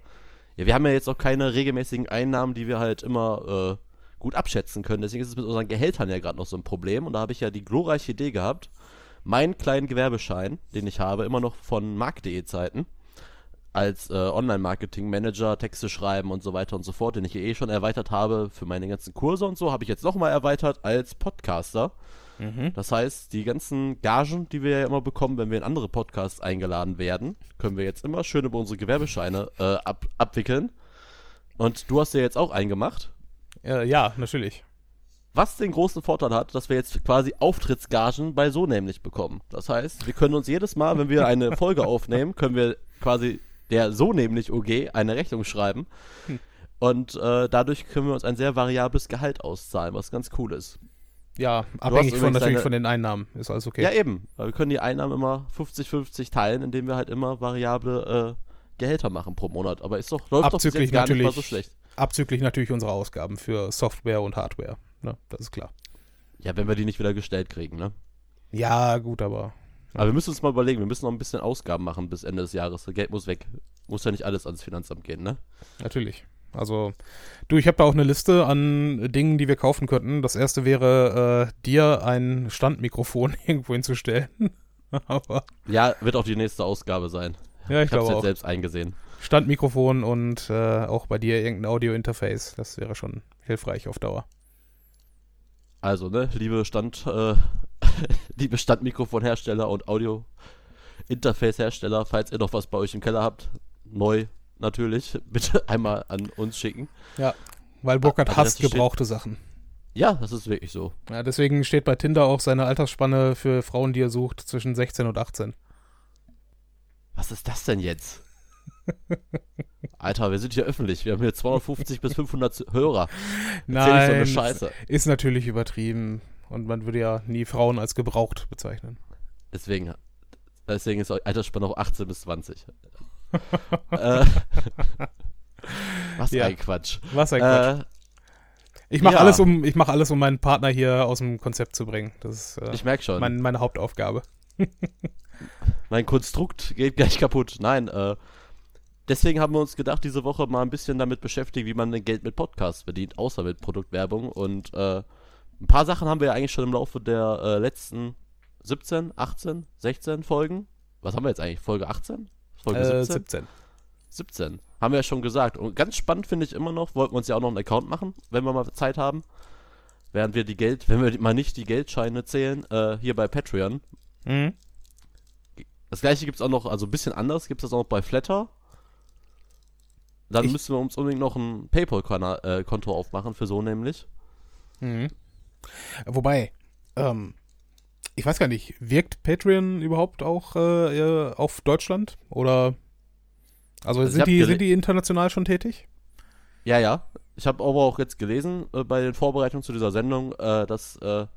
Ja, wir haben ja jetzt auch keine regelmäßigen Einnahmen, die wir halt immer äh, gut abschätzen können. Deswegen ist es mit unseren Gehältern ja gerade noch so ein Problem. Und da habe ich ja die glorreiche Idee gehabt, meinen kleinen Gewerbeschein, den ich habe, immer noch von mark.de Zeiten, als äh, Online-Marketing-Manager, Texte schreiben und so weiter und so fort, den ich eh schon erweitert habe für meine ganzen Kurse und so, habe ich jetzt nochmal erweitert als Podcaster. Mhm. Das heißt, die ganzen Gagen, die wir ja immer bekommen, wenn wir in andere Podcasts eingeladen werden, können wir jetzt immer schön über unsere Gewerbescheine äh, ab abwickeln. Und du hast ja jetzt auch eingemacht. Äh, ja, natürlich. Was den großen Vorteil hat, dass wir jetzt quasi Auftrittsgagen bei so nämlich bekommen. Das heißt, wir können uns jedes Mal, wenn wir eine Folge aufnehmen, können wir quasi der so nämlich OG eine Rechnung schreiben. Und äh, dadurch können wir uns ein sehr variables Gehalt auszahlen, was ganz cool ist. Ja, abhängig von natürlich deine- von den Einnahmen. Ist alles okay. Ja, eben. Wir können die Einnahmen immer 50-50 teilen, indem wir halt immer variable äh, Gehälter machen pro Monat. Aber ist doch, läuft doch Abzüglich jetzt gar nicht mal natürlich- so schlecht. Abzüglich natürlich unsere Ausgaben für Software und Hardware. Ne, das ist klar. Ja, wenn wir die nicht wieder gestellt kriegen, ne? Ja, gut, aber Aber wir müssen uns mal überlegen, wir müssen noch ein bisschen Ausgaben machen bis Ende des Jahres. Das Geld muss weg. Muss ja nicht alles ans Finanzamt gehen, ne? natürlich. Also, du, ich habe da auch eine Liste an Dingen, die wir kaufen könnten. Das erste wäre, äh, dir ein Standmikrofon irgendwo hinzustellen. aber Ja, wird auch die nächste Ausgabe sein. ja, ich, Ich hab's glaube jetzt auch. selbst eingesehen. Standmikrofon und äh, auch bei dir irgendein Audio-Interface. Das wäre schon hilfreich auf Dauer. Also, ne, liebe Stand, äh, liebe Standmikrofonhersteller und Audio-Interface-Hersteller, falls ihr noch was bei euch im Keller habt, neu natürlich, bitte einmal an uns schicken. Weil Burkhard Also das hasst steht- gebrauchte Sachen. Ja, das ist wirklich so. Ja, deswegen steht bei Tinder auch seine Altersspanne für Frauen, die er sucht, zwischen 16 und 18. Was ist das denn jetzt? Alter, wir sind hier öffentlich. Wir haben hier 250 bis 500 Hörer. Erzähl nicht so eine Nein, Scheiße. ist natürlich übertrieben. Und man würde ja nie Frauen als gebraucht bezeichnen. Deswegen, deswegen ist Altersspanne auch 18 bis 20. äh, was Ja. ein Quatsch. Was ein Quatsch. Äh, Ich mache ja. alles, um, ich mache alles, um meinen Partner hier aus dem Konzept zu bringen. Das ist äh, ich merke schon. mein, meine Hauptaufgabe. mein Konstrukt geht gleich kaputt. Nein, äh, deswegen haben wir uns gedacht, diese Woche mal ein bisschen damit beschäftigt, wie man Geld mit Podcasts verdient, außer mit Produktwerbung. Und äh, ein paar Sachen haben wir ja eigentlich schon im Laufe der äh, letzten 17, 18, 16 Folgen. Was haben wir jetzt eigentlich? Folge 18? Folge Äh, 17? 17. 17. Haben wir ja schon gesagt. Und ganz spannend finde ich immer noch, wollten wir uns ja auch noch einen Account machen, wenn wir mal Zeit haben. Während wir die Geld, wenn wir mal nicht die Geldscheine zählen, äh, hier bei Patreon. Mhm. Das gleiche gibt es auch noch, also ein bisschen anders, gibt es das auch noch bei Flatter. Dann Ich- müssen wir uns unbedingt noch ein PayPal-Konto aufmachen, für so nämlich. Mhm. Wobei, ähm, ich weiß gar nicht, wirkt Patreon überhaupt auch äh, äh, auf Deutschland? Oder also, Also sind, die, sind die international schon tätig? Ja, ja. Ich habe aber auch jetzt gelesen äh, bei den Vorbereitungen zu dieser Sendung, äh, dass äh,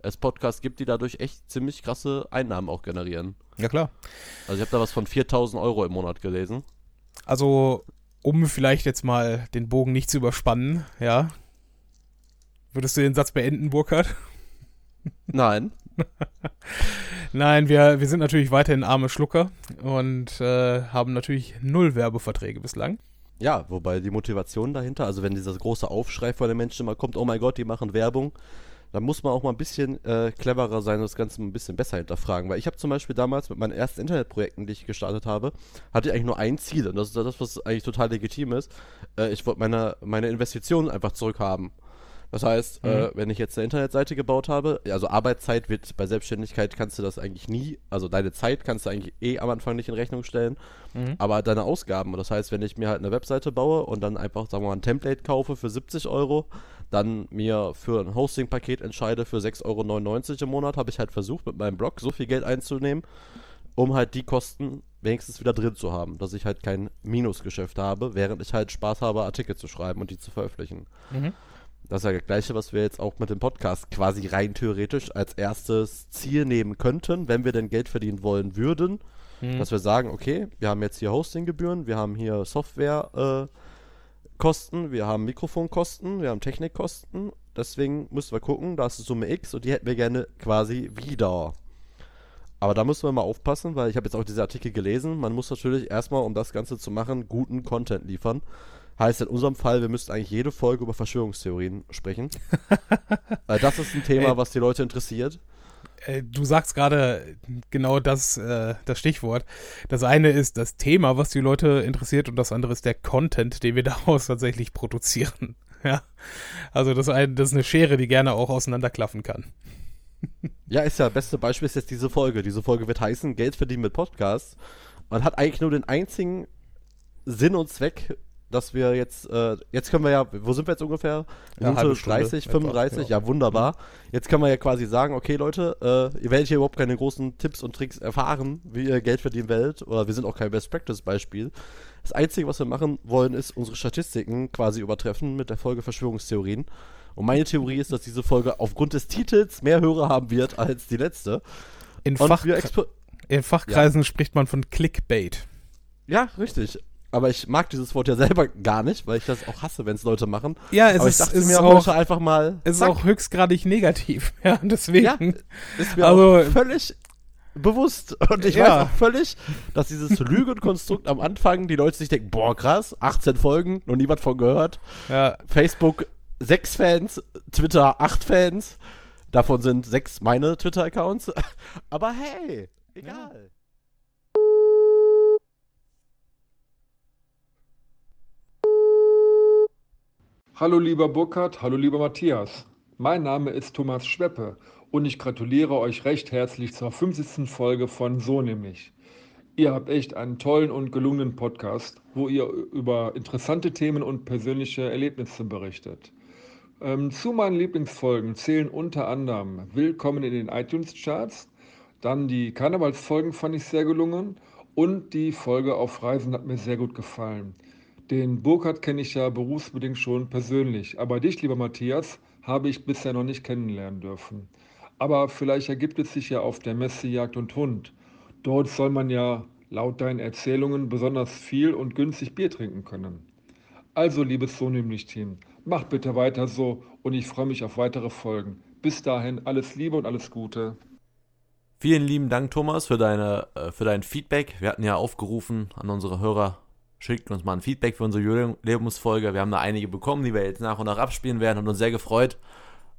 es Podcasts gibt, die dadurch echt ziemlich krasse Einnahmen auch generieren. Ja klar. Also ich habe da was von 4000 Euro im Monat gelesen. Also, um vielleicht jetzt mal den Bogen nicht zu überspannen, ja. Würdest du den Satz beenden, Burkhard? Nein. Nein, wir, wir sind natürlich weiterhin arme Schlucker und äh, haben natürlich null Werbeverträge bislang. Ja, wobei die Motivation dahinter, also wenn dieser große Aufschrei von den Menschen immer kommt, oh mein Gott, die machen Werbung, dann muss man auch mal ein bisschen äh, cleverer sein und das Ganze ein bisschen besser hinterfragen. Weil ich habe zum Beispiel damals mit meinen ersten Internetprojekten, die ich gestartet habe, hatte ich eigentlich nur ein Ziel und das ist das, was eigentlich total legitim ist. Äh, ich wollte meine, meine Investitionen einfach zurückhaben. Das heißt, äh, wenn ich jetzt eine Internetseite gebaut habe, also Arbeitszeit wird bei Selbstständigkeit kannst du das eigentlich nie, also deine Zeit kannst du eigentlich eh am Anfang nicht in Rechnung stellen, aber deine Ausgaben, das heißt, wenn ich mir halt eine Webseite baue und dann einfach, sagen wir mal, ein Template kaufe für 70 Euro, dann mir für ein Hosting-Paket entscheide für 6,99 Euro im Monat, habe ich halt versucht, mit meinem Blog so viel Geld einzunehmen, um halt die Kosten wenigstens wieder drin zu haben, dass ich halt kein Minusgeschäft habe, während ich halt Spaß habe, Artikel zu schreiben und die zu veröffentlichen. Mhm. Das ist ja das gleiche, was wir jetzt auch mit dem Podcast quasi rein theoretisch als erstes Ziel nehmen könnten, wenn wir denn Geld verdienen wollen würden. Mhm. Dass wir sagen, okay, wir haben jetzt hier Hostinggebühren, wir haben hier Software äh, Kosten, wir haben Mikrofonkosten, wir haben Technikkosten. Deswegen müssen wir gucken, da ist die Summe X und die hätten wir gerne quasi wieder. Aber da müssen wir mal aufpassen, weil ich habe jetzt auch diese Artikel gelesen. Man muss natürlich erstmal, um das Ganze zu machen, guten Content liefern. Heißt in unserem Fall, wir müssten eigentlich jede Folge über Verschwörungstheorien sprechen. weil das ist ein Thema, was die Leute interessiert. Äh, Du sagst gerade genau das, äh, das Stichwort. Das eine ist das Thema, was die Leute interessiert, und das andere ist der Content, den wir daraus tatsächlich produzieren. Ja. Also das, eine, das ist eine Schere, die gerne auch auseinanderklaffen kann. Ja, ist ja, beste Beispiel ist jetzt diese Folge. Diese Folge wird heißen Geld verdienen mit Podcasts und hat eigentlich nur den einzigen Sinn und Zweck, dass wir jetzt, äh, jetzt können wir ja, wo sind wir jetzt ungefähr? Ja, Minute halbe Stunde 30, etwa, 35, ja. wunderbar. Jetzt können wir ja quasi sagen, okay Leute, äh, ihr werdet hier überhaupt keine großen Tipps und Tricks erfahren, wie ihr Geld verdienen werdet, oder wir sind auch kein Best-Practice-Beispiel. Das Einzige, was wir machen wollen, ist unsere Statistiken quasi übertreffen mit der Folge Verschwörungstheorien. Und meine Theorie ist, dass diese Folge aufgrund des Titels mehr Hörer haben wird als die letzte. In, Fach, in Fachkreisen spricht man von Clickbait. Ja, richtig. Aber ich mag dieses Wort ja selber gar nicht, weil ich das auch hasse, wenn es Leute machen. Ja, es Aber ist, ich dachte es mir ist auch einfach mal. es ist zack. auch höchstgradig negativ. Ja, deswegen. Ja, ist mir Also- auch völlig bewusst. Und ich Ja. weiß auch völlig, dass dieses Lügenkonstrukt am Anfang die Leute sich denken, boah, krass, 18 Folgen, noch niemand von gehört. Ja, Facebook 6 Fans, Twitter 8 Fans. Davon sind 6 meine Twitter-Accounts. Aber hey, egal. Hallo lieber Burkhard, hallo lieber Matthias. Mein Name ist Thomas Schweppe und ich gratuliere euch recht herzlich zur 50. Folge von So nämlich. Ihr habt echt einen tollen und gelungenen Podcast, wo ihr über interessante Themen und persönliche Erlebnisse berichtet. Ähm, zu meinen Lieblingsfolgen zählen unter anderem Willkommen in den iTunes-Charts, dann die Karnevalsfolgen fand ich sehr gelungen und die Folge auf Reisen hat mir sehr gut gefallen. Den Burkhard kenne ich ja berufsbedingt schon persönlich, aber dich, lieber Matthias, habe ich bisher noch nicht kennenlernen dürfen. Aber vielleicht ergibt es sich ja auf der Messe Jagd und Hund. Dort soll man ja laut deinen Erzählungen besonders viel und günstig Bier trinken können. Also, liebes So nämlich Team, macht bitte weiter so und ich freue mich auf weitere Folgen. Bis dahin alles Liebe und alles Gute. Vielen lieben Dank, Thomas, für, deine, äh, für dein Feedback. Wir hatten ja aufgerufen an unsere Hörer, schickt uns mal ein Feedback für unsere Jubiläumsfolge. Wir haben da einige bekommen, die wir jetzt nach und nach abspielen werden, haben uns sehr gefreut.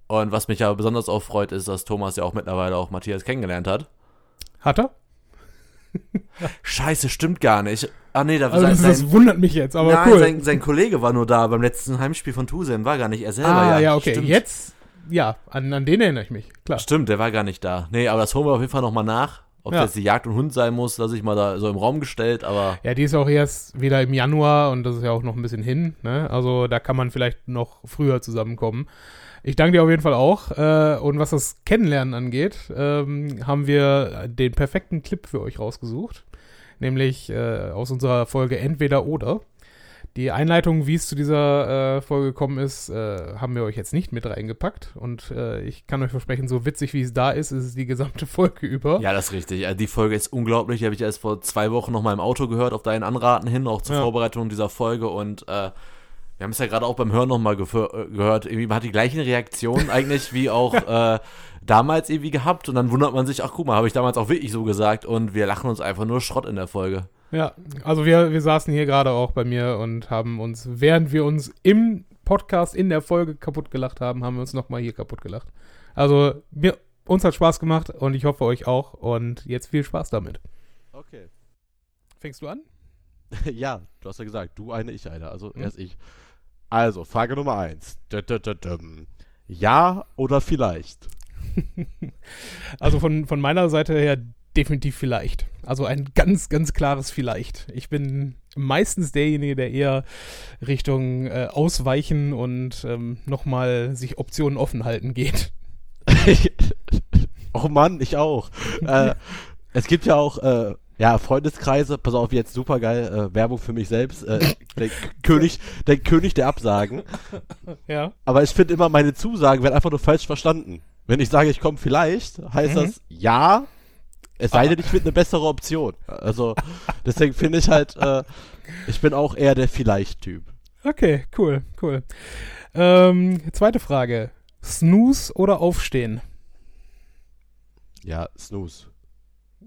Und was mich aber besonders auch freut, ist, dass Thomas ja auch mittlerweile auch Matthias kennengelernt hat. hat er? Scheiße, stimmt gar nicht. Ah nee, da Also sein, das, sein, das wundert mich jetzt, aber nein, cool. sein, sein Kollege war nur da beim letzten Heimspiel von Tusen, war gar nicht er selber. ah, ja, okay. Stimmt. Jetzt, ja, an, an den erinnere ich mich. Klar. Stimmt, der war gar nicht da. Nee, aber das holen wir auf jeden Fall nochmal nach. Ob Ja. das die Jagd und Hund sein muss, lasse ich mal da so im Raum gestellt, aber Ja, die ist auch erst wieder im Januar und das ist ja auch noch ein bisschen hin. Ne? Also da kann man vielleicht noch früher zusammenkommen. Ich danke dir auf jeden Fall auch. Äh, und was das Kennenlernen angeht, ähm, haben wir den perfekten Clip für euch rausgesucht. Nämlich äh, aus unserer Folge Entweder oder. Die Einleitung, wie es zu dieser äh, Folge gekommen ist, äh, haben wir euch jetzt nicht mit reingepackt. Und äh, ich kann euch versprechen, so witzig wie es da ist, ist es die gesamte Folge über. ja, das ist richtig. Also die Folge ist unglaublich. Die habe ich erst vor zwei Wochen noch mal im Auto gehört, auf deinen Anraten hin, auch zur Ja. Vorbereitung dieser Folge. Und äh, wir haben es ja gerade auch beim Hören noch mal gefö- äh, gehört. Irgendwie man hat die gleichen Reaktionen eigentlich wie auch äh, damals irgendwie gehabt. Und dann wundert man sich, ach guck mal, habe ich damals auch wirklich so gesagt. Und wir lachen uns einfach nur Schrott in der Folge. Ja, also wir, wir saßen hier gerade auch bei mir und haben uns, während wir uns im Podcast in der Folge kaputt gelacht haben, haben wir uns nochmal hier kaputt gelacht. Also mir, uns hat Spaß gemacht und ich hoffe euch auch und jetzt viel Spaß damit. Okay. Fängst du an? ja, du hast ja gesagt, du eine, ich eine. Also Hm. erst ich. Also, Frage Nummer eins. Ja oder vielleicht? Also von, von meiner Seite her definitiv vielleicht. Also ein ganz, ganz klares Vielleicht. Ich bin meistens derjenige, der eher Richtung äh, Ausweichen und ähm, nochmal sich Optionen offen halten geht. oh Mann, ich auch. äh, es gibt ja auch, äh, ja, Freundeskreise, pass auf, jetzt super geil, äh, Werbung für mich selbst, äh, der König, der König der Absagen. Ja. Aber ich finde immer, meine Zusagen werden einfach nur falsch verstanden. Wenn ich sage, ich komme vielleicht, heißt Mhm. das ja, es sei denn, ich finde eine bessere Option. Also, deswegen finde ich halt, äh, ich bin auch eher der Vielleicht-Typ. Okay, cool, cool. Ähm, zweite Frage. Snooze oder Aufstehen? Ja, Snooze.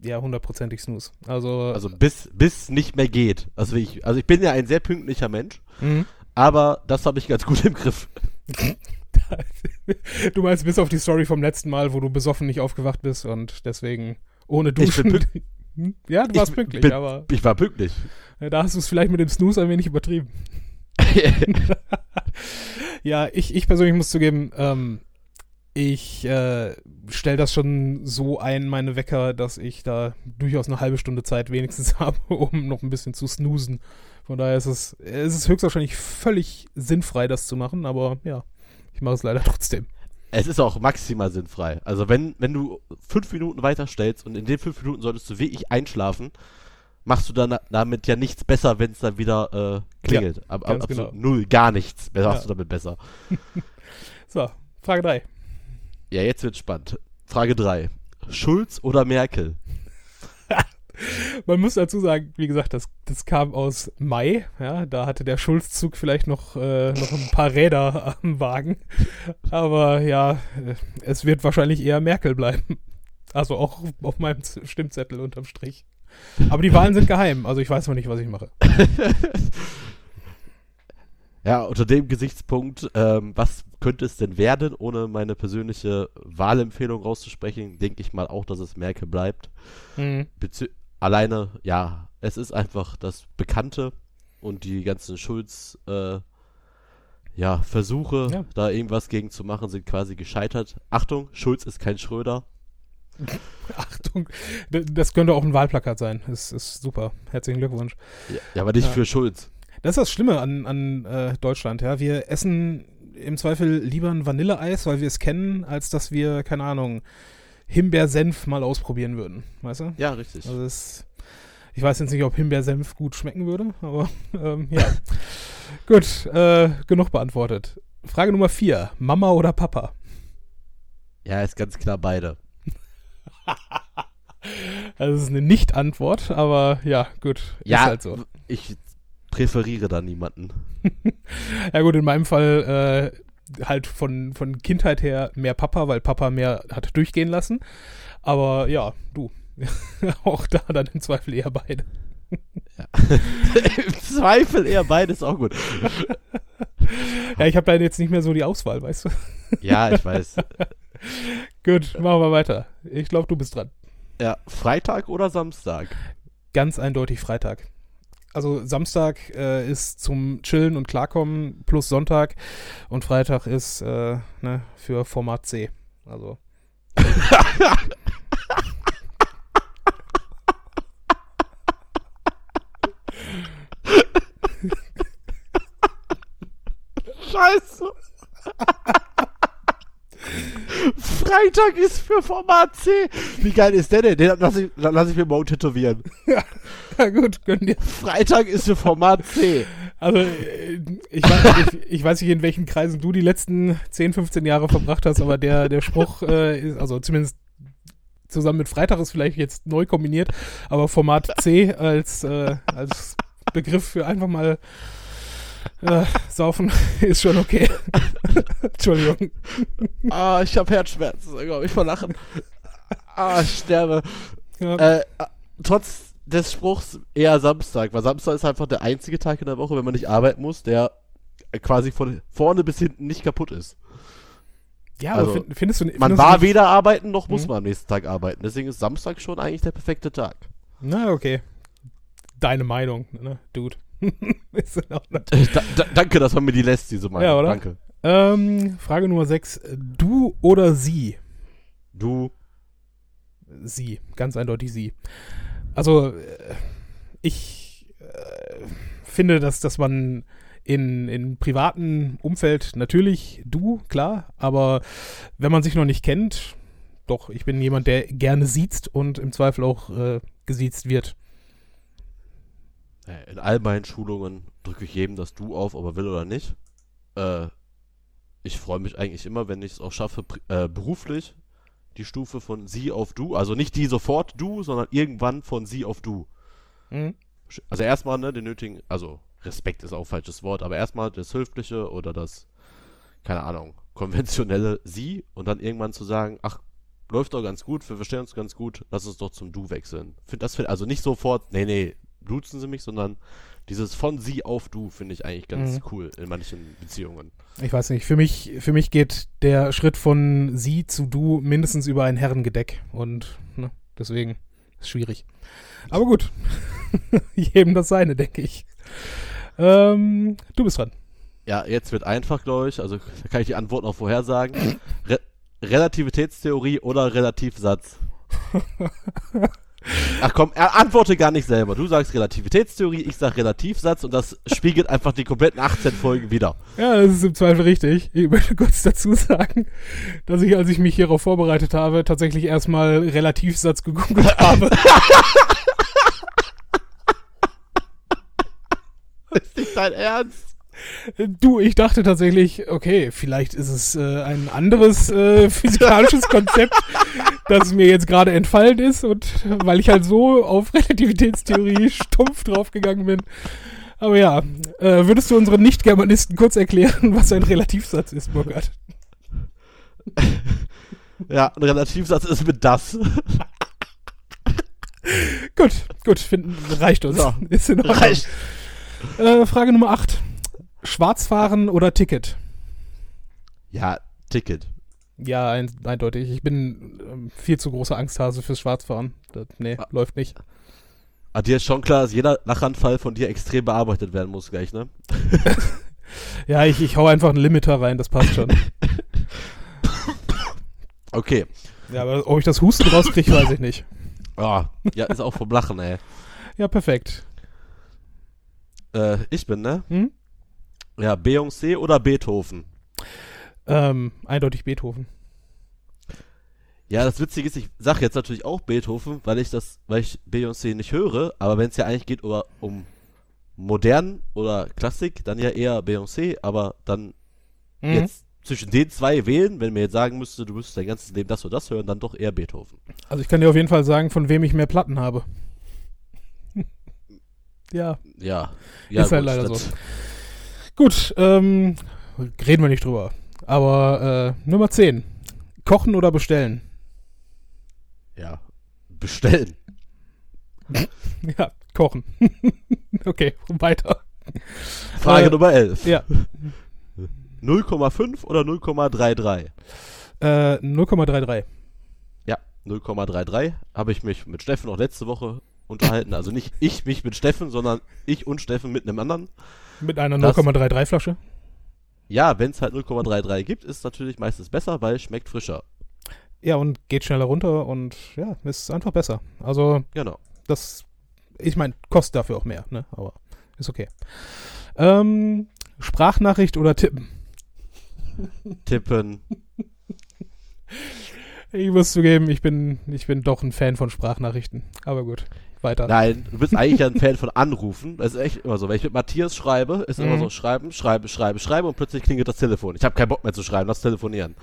Ja, hundertprozentig Snooze. Also, Also bis, bis nicht mehr geht. Also ich, also ich bin ja ein sehr pünktlicher Mensch, mhm. aber das habe ich ganz gut im Griff. du meinst bis auf die Story vom letzten Mal, wo du besoffen nicht aufgewacht bist und deswegen ohne Ich bin Duschen. Hm? ja, du warst Ich pünktlich, bin- aber Ich war pünktlich. da hast du es vielleicht mit dem Snooze ein wenig übertrieben. Ja, ich, ich persönlich muss zugeben, ähm, ich äh, stelle das schon so ein, meine Wecker, dass ich da durchaus eine halbe Stunde Zeit wenigstens habe, um noch ein bisschen zu snoosen. Von daher ist es, es ist höchstwahrscheinlich völlig sinnfrei, das zu machen, aber ja, ich mache es leider trotzdem. Es ist auch maximal sinnfrei. Also wenn, wenn du fünf Minuten weiterstellst und in den fünf Minuten solltest du wirklich einschlafen, machst du dann damit ja nichts besser, wenn es dann wieder äh, klingelt. Ab, ab, genau. null, gar nichts. Machst Ja. du damit besser. So, Frage 3. Ja, jetzt wird spannend. Frage 3. Schulz oder Merkel? Man muss dazu sagen, wie gesagt, das, das kam aus Mai. Ja, da hatte der Schulzzug vielleicht noch, äh, noch ein paar Räder am Wagen. Aber ja, äh, es wird wahrscheinlich eher Merkel bleiben. Also auch auf meinem Stimmzettel unterm Strich. Aber die Wahlen sind geheim, also ich weiß noch nicht, was ich mache. Ja, unter dem Gesichtspunkt, ähm, was könnte es denn werden, ohne meine persönliche Wahlempfehlung rauszusprechen, denke ich mal auch, dass es Merkel bleibt. Mhm. Alleine, ja, es ist einfach das Bekannte und die ganzen Schulz, äh, ja, Versuche, Ja. da irgendwas gegen zu machen, sind quasi gescheitert. Achtung, Schulz ist kein Schröder. Achtung, das könnte auch ein Wahlplakat sein. Das ist super. Herzlichen Glückwunsch. Ja, ja aber nicht Ja. für Schulz. Das ist das Schlimme an, an äh, Deutschland, ja. Wir essen im Zweifel lieber ein Vanilleeis, weil wir es kennen, als dass wir, keine Ahnung, Himbeersenf mal ausprobieren würden. Weißt du? Ja, richtig. Also es, ich weiß jetzt nicht, ob Himbeersenf gut schmecken würde, aber ähm, ja. gut, äh, genug beantwortet. Frage Nummer vier. Mama oder Papa? Ja, ist ganz klar beide. Also es ist eine Nicht-Antwort, aber ja, gut. Ja, Ist halt so. ich präferiere da niemanden. Ja gut, in meinem Fall äh, halt von, von Kindheit her mehr Papa, weil Papa mehr hat durchgehen lassen. Aber ja, du. auch da dann im Zweifel eher beide. Im Zweifel eher beides auch gut. Ja, ich habe da jetzt nicht mehr so die Auswahl, weißt du. Ja, ich weiß. Gut, machen wir weiter. Ich glaube, du bist dran. Ja, Freitag oder Samstag? Ganz eindeutig Freitag. Also Samstag äh, ist zum Chillen und Klarkommen plus Sonntag und Freitag ist äh, ne, für Format C. Also Scheiße. Freitag ist für Format C. Wie geil ist der denn? Den lass ich, lass ich mir morgen tätowieren. ja gut, gönn dir. Freitag ist für Format C. Also, äh, ich weiß, ich, ich weiß nicht, in welchen Kreisen du die letzten 10, 15 Jahre verbracht hast, aber der, der Spruch äh, ist, also zumindest zusammen mit Freitag ist vielleicht jetzt neu kombiniert, aber Format C als, äh, als Begriff für einfach mal äh, saufen ist schon okay. Entschuldigung. Ah, ich habe Herzschmerzen, glaube ich, vor Lachen. Ah, ich sterbe. Ja, Äh, trotz des Spruchs eher Samstag, weil Samstag ist einfach der einzige Tag in der Woche, wenn man nicht arbeiten muss, der quasi von vorne bis hinten nicht kaputt ist. ja aber also, find, findest du Man findest war du, weder arbeiten, noch muss Mhm. man am nächsten Tag arbeiten. Deswegen ist Samstag schon eigentlich der perfekte Tag. Na, okay. Deine Meinung, ne, Dude. Ordnung. Da, da, danke, dass man mir die lässt, diese Meinung. Ja, oder? Danke. Ähm, Frage Nummer 6. Du oder sie? Du, Sie, ganz eindeutig sie. Also, äh, ich äh, finde, dass, dass man in, in privaten Umfeld natürlich du, klar, aber wenn man sich noch nicht kennt, doch, ich bin jemand, der gerne siezt und im Zweifel auch äh, gesiezt wird. Äh, in all meinen Schulungen drücke ich jedem das Du auf, ob er will oder nicht. Äh, ich freue mich eigentlich immer, wenn ich es auch schaffe, äh, beruflich die Stufe von Sie auf Du, also nicht die sofort Du, sondern irgendwann von Sie auf Du. Mhm. Also erstmal, ne, den nötigen, also Respekt ist auch ein falsches Wort, aber erstmal das Höfliche oder das, keine Ahnung, konventionelle Sie und dann irgendwann zu sagen, ach, läuft doch ganz gut, wir verstehen uns ganz gut, lass uns doch zum Du wechseln. Find das also nicht sofort, nee, nee, duzen sie mich, sondern dieses von sie auf du finde ich eigentlich ganz Mhm. cool in manchen Beziehungen. Ich weiß nicht, für mich, für mich geht der Schritt von sie zu du mindestens über ein Herrengedeck und ne, deswegen ist schwierig. Aber gut, jedem das seine, denke ich. Ähm, du bist dran. Ja, jetzt wird einfach, glaube ich, also da kann ich die Antwort noch vorhersagen. Re Relativitätstheorie oder Relativsatz? Ach komm, er antworte gar nicht selber. Du sagst Relativitätstheorie, ich sag Relativsatz und das spiegelt einfach die kompletten 18 Folgen wieder. Ja, das ist im Zweifel richtig. Ich möchte kurz dazu sagen, dass ich, als ich mich hierauf vorbereitet habe, tatsächlich erstmal Relativsatz gegoogelt habe. Ist nicht dein Ernst? Du, ich dachte tatsächlich, okay, vielleicht ist es äh, ein anderes äh, physikalisches Konzept, das mir jetzt gerade entfallen ist und weil ich halt so auf Relativitätstheorie stumpf draufgegangen bin. Aber ja, äh, würdest du unseren Nicht-Germanisten kurz erklären, was ein Relativsatz ist, Burkhard? Ja, ein Relativsatz ist mit das. Gut, gut, finden, reicht uns. So, ist in Ordnung. Reicht. Äh, Frage Nummer 8. Schwarzfahren oder Ticket? Ja, Ticket. Ja, ein, eindeutig. Ich bin ähm, viel zu großer Angsthase fürs Schwarzfahren. Das, nee, Ah. läuft nicht. Aber dir ist schon klar, dass jeder Lachanfall von dir extrem bearbeitet werden muss gleich, ne? Ja, ich, ich hau einfach einen Limiter rein, das passt schon. Okay. ja, aber ob ich das Husten rauskriege, weiß ich nicht. Ah, ja, ist auch vom Lachen, ey. Ja, perfekt. Äh, ich bin, ne? Hm? Ja, Beyoncé oder Beethoven? Ähm, eindeutig Beethoven. Ja, das Witzige ist, ich sag jetzt natürlich auch Beethoven, weil ich das, weil ich Beyoncé nicht höre, aber wenn es ja eigentlich geht über, um modern oder Klassik, dann ja eher Beyoncé, aber dann Mhm. jetzt zwischen den zwei wählen, wenn mir jetzt sagen müsste, du müsstest dein ganzes Leben das oder das hören, dann doch eher Beethoven. Also ich kann dir auf jeden Fall sagen, von wem ich mehr Platten habe. ja, Ja. ja Ist halt leider so. Gut. Ähm, reden wir nicht drüber. Aber äh, Nummer 10. Kochen oder bestellen? Ja. Bestellen. Ja, kochen. okay, weiter. Frage Äh, Nummer 11. Ja, 0,5 oder 0,33? äh, 0,33. Ja, 0,33 habe ich mich mit Steffen auch letzte Woche unterhalten. Also nicht ich mich mit Steffen, sondern ich und Steffen mit einem anderen. Mit einer Das- 0,33 Flasche. Ja, wenn es halt 0,33 gibt, ist natürlich meistens besser, weil schmeckt frischer. Ja, und geht schneller runter und ja, ist einfach besser. Also, Genau. das, ich meine, kostet dafür auch mehr, ne? Aber ist okay. Ähm, Sprachnachricht oder tippen? Tippen. Ich muss zugeben, ich bin, ich bin doch ein Fan von Sprachnachrichten. Aber gut, weiter. Nein, du bist eigentlich ein Fan von Anrufen. Das ist echt immer so. Wenn ich mit Matthias schreibe, ist immer Mhm. so schreiben, schreibe, schreibe, schreibe und plötzlich klingelt das Telefon. Ich habe keinen Bock mehr zu schreiben, lass telefonieren.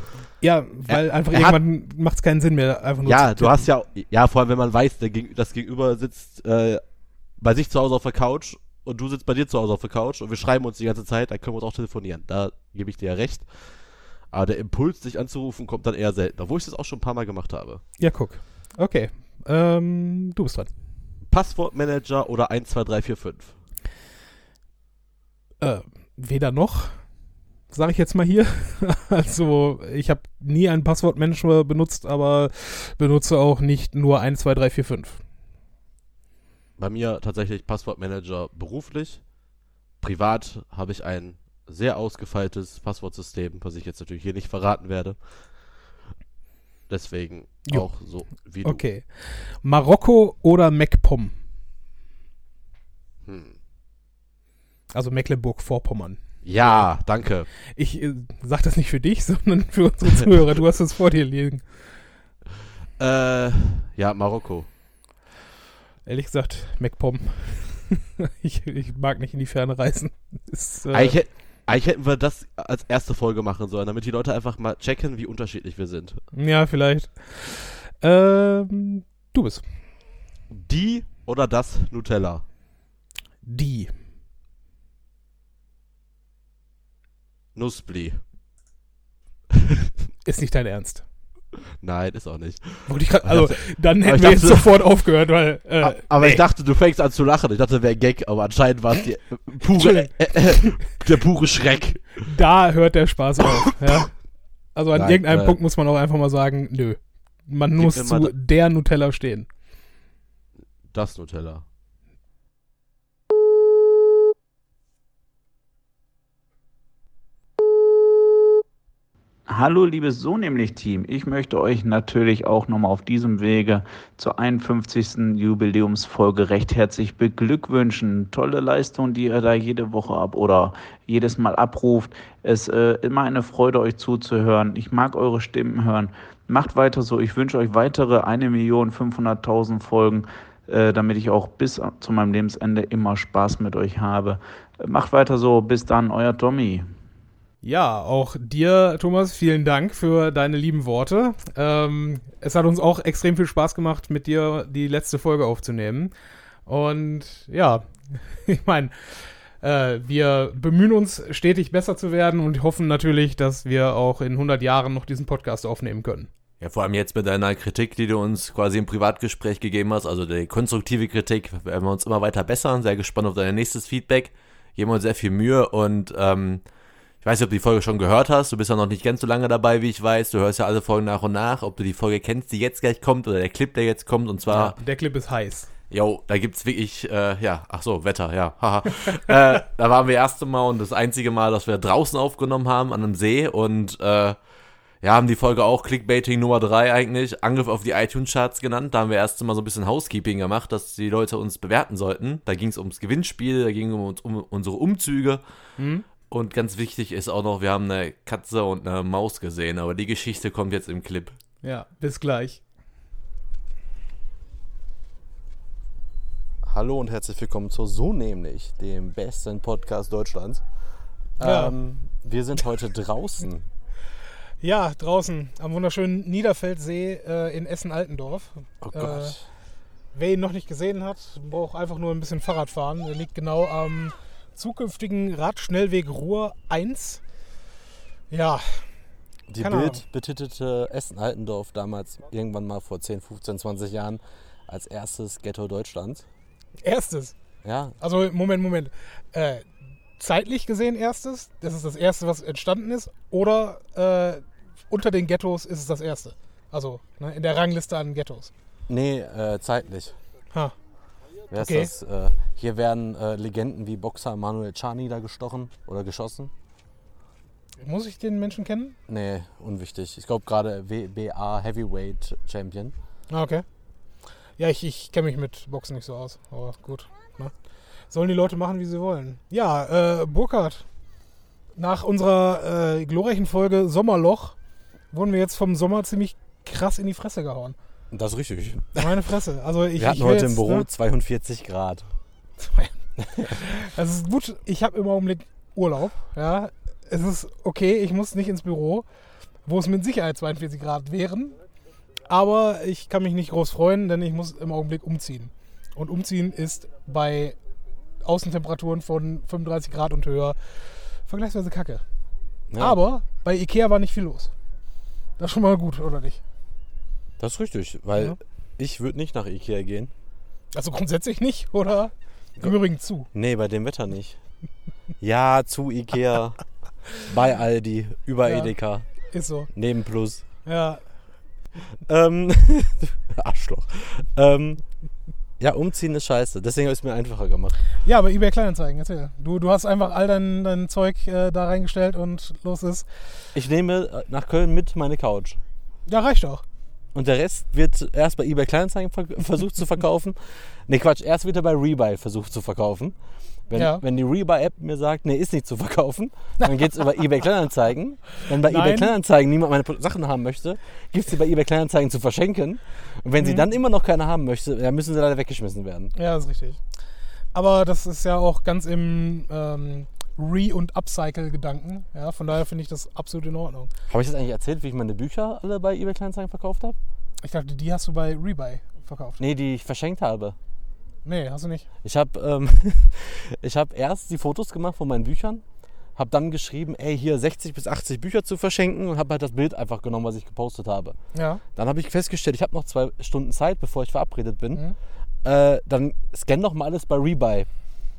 Ja, weil einfach er irgendwann macht es keinen Sinn mehr, einfach nur Ja, du hast ja, ja, vor allem wenn man weiß, der das Gegenüber sitzt äh, bei sich zu Hause auf der Couch und du sitzt bei dir zu Hause auf der Couch und wir schreiben uns die ganze Zeit, dann können wir uns auch telefonieren. Da gebe ich dir ja recht. Aber der Impuls, dich anzurufen, kommt dann eher selten, obwohl ich das auch schon ein paar Mal gemacht habe. Ja, guck. Okay. Ähm, du bist dran. Passwortmanager oder 12345? Äh, weder noch, sage ich jetzt mal hier. also, ich habe nie einen Passwortmanager benutzt, aber benutze auch nicht nur 1, 2, 3, 4, 5. Bei mir tatsächlich Passwortmanager beruflich. Privat habe ich ein sehr ausgefeiltes Passwortsystem, was ich jetzt natürlich hier nicht verraten werde. Deswegen Jo. auch so wie du. Okay. Marokko oder MacPom? Hm. Also Mecklenburg-Vorpommern. Ja, danke. Ich äh, sag das nicht für dich, sondern für unsere Zuhörer. Du hast es vor dir liegen. Äh, ja, Marokko. Ehrlich gesagt, MacPom. ich, ich mag nicht in die Ferne reisen. Ist, äh, hätt- eigentlich hätten wir das als erste Folge machen sollen, damit die Leute einfach mal checken, wie unterschiedlich wir sind. ja, vielleicht. Ähm, du bist. Die oder das Nutella? Die. Nussbli. Ist nicht dein Ernst. Nein, ist auch nicht. Ich also, dann hätten ich wir jetzt dachte- sofort aufgehört, weil. Äh, aber ich nee. dachte, du fängst an zu lachen. Ich dachte, das wäre ein Gag, aber anscheinend war es die äh, pure, Entschuldigung. äh, äh, der pure Schreck. da hört der Spaß auf. Ja. Also an Nein, irgendeinem nein. Punkt muss man auch einfach mal sagen, nö. Man Gib muss zu der Nutella stehen. Das Nutella. Hallo liebes So nämlich Team, ich möchte euch natürlich auch nochmal auf diesem Wege zur 51. Jubiläumsfolge recht herzlich beglückwünschen. Tolle Leistung, die ihr da jede Woche ab oder jedes Mal abruft. Es äh, immer eine Freude, euch zuzuhören. Ich mag eure Stimmen hören. Macht weiter so. Ich wünsche euch weitere 1.500.000 Folgen, äh, damit ich auch bis zu meinem Lebensende immer Spaß mit euch habe. Macht weiter so. Bis dann, euer Tommy. Ja, auch dir, Thomas, vielen Dank für deine lieben Worte. Ähm, es hat uns auch extrem viel Spaß gemacht, mit dir die letzte Folge aufzunehmen. Und ja, ich meine, äh, wir bemühen uns stetig besser zu werden und hoffen natürlich, dass wir auch in 100 Jahren noch diesen Podcast aufnehmen können. Ja, vor allem jetzt mit deiner Kritik, die du uns quasi im Privatgespräch gegeben hast, also die konstruktive Kritik, werden wir uns immer weiter bessern. Sehr gespannt auf dein nächstes Feedback. Geben uns sehr viel Mühe und ähm, weiß nicht, ob du die Folge schon gehört hast. Du bist ja noch nicht ganz so lange dabei, wie ich weiß. Du hörst ja alle Folgen nach und nach. Ob du die Folge kennst, die jetzt gleich kommt oder der Clip, der jetzt kommt. Und zwar der Clip ist heiß. Jo, da gibt's wirklich, äh, ja, ach so, Wetter, ja, haha. äh, da waren wir erste Mal und das einzige Mal, dass wir draußen aufgenommen haben an einem See und äh, ja, haben die Folge auch Clickbaiting Nummer 3 eigentlich, Angriff auf die iTunes-Charts genannt. Da haben wir erst mal so ein bisschen Housekeeping gemacht, dass die Leute uns bewerten sollten. Da ging's ums Gewinnspiel, da ging es um, um unsere Umzüge. Und ganz wichtig ist auch noch, wir haben eine Katze und eine Maus gesehen, aber die Geschichte kommt jetzt im Clip. Ja, bis gleich. Hallo und herzlich willkommen zu So nämlich, dem besten Podcast Deutschlands. Ja. Ähm, wir sind heute draußen. Ja, draußen am wunderschönen Niederfeldsee äh, in Essen-Altendorf. Oh Äh, Gott. Wer ihn noch nicht gesehen hat, braucht einfach nur ein bisschen Fahrrad fahren. Er liegt genau am zukünftigen Radschnellweg Ruhr 1. Ja, Die Bild betitelte Essen-Altendorf damals irgendwann mal vor 10, 15, 20 Jahren als erstes Ghetto Deutschlands. erstes. Ja, Also, Moment, Moment. Äh, zeitlich gesehen erstes? Das ist das erste, was entstanden ist? Oder äh, unter den Ghettos ist es das erste? Also, ne, in der Rangliste an Ghettos. nee, äh, zeitlich. Ha. Wer Okay. ist das? Äh, hier werden äh, Legenden wie Boxer Manuel Czani da gestochen oder geschossen. Muss ich den Menschen kennen? Nee, unwichtig. Ich glaube gerade WBA Heavyweight Champion. Ah, okay. Ja, ich, ich kenne mich mit Boxen nicht so aus, aber gut. Ne? Sollen die Leute machen, wie sie wollen. Ja, äh, Burkhard, nach unserer äh, glorreichen Folge Sommerloch wurden wir jetzt vom Sommer ziemlich krass in die Fresse gehauen. Das ist richtig. Meine Fresse. Also ich, Wir hatten ich heute jetzt, im Büro Ne, 42 Grad. es ist gut, ich habe im Augenblick Urlaub. Ja, es ist okay, ich muss nicht ins Büro, wo es mit Sicherheit 42 Grad wären. Aber ich kann mich nicht groß freuen, denn ich muss im Augenblick umziehen. Und umziehen ist bei Außentemperaturen von 35 Grad und höher vergleichsweise kacke. Ja, Aber bei Ikea war nicht viel los. Das ist schon mal gut, oder nicht? Das ist richtig, weil Ja. ich würde nicht nach Ikea gehen. Also grundsätzlich nicht, oder? Im Übrigen zu. Nee, bei dem Wetter nicht. Ja, zu Ikea, bei Aldi, über Ja. Edeka, Ist so. neben Plus. Ja, Ähm, Arschloch. Ähm, ja, umziehen ist scheiße. Deswegen habe ich es mir einfacher gemacht. Ja, aber eBay Kleinanzeigen, erzähl. Du, du hast einfach all dein, dein Zeug äh, da reingestellt und los ist. Ich nehme äh, nach Köln mit meine Couch. Ja, reicht auch. Und der Rest wird erst bei eBay Kleinanzeigen ver versucht zu verkaufen. Ne, Quatsch, erst wird er bei Rebuy versucht zu verkaufen. Wenn, Ja. wenn die Rebuy-App mir sagt, nee, ist nicht zu verkaufen, dann geht es über eBay Kleinanzeigen. Wenn bei eBay Nein. Kleinanzeigen niemand meine Sachen haben möchte, gibt sie bei eBay Kleinanzeigen zu verschenken. Und wenn sie Mhm. dann immer noch keine haben möchte, dann müssen sie leider weggeschmissen werden. Ja, das ist richtig. Aber das ist ja auch ganz im ähm, Re- und Upcycle-Gedanken. Ja, von daher finde ich das absolut in Ordnung. Habe ich das eigentlich erzählt, wie ich meine Bücher alle bei eBay Kleinanzeigen verkauft habe? Ich dachte, die hast du bei Rebuy verkauft. Nee, die ich verschenkt habe. Nee, hast du nicht. Ich habe ähm, ich hab erst die Fotos gemacht von meinen Büchern, habe dann geschrieben, ey, hier 60 bis 80 Bücher zu verschenken und habe halt das Bild einfach genommen, was ich gepostet habe. Ja. Dann habe ich festgestellt, ich habe noch zwei Stunden Zeit, bevor ich verabredet bin. Mhm. Äh, dann scan doch mal alles bei Rebuy.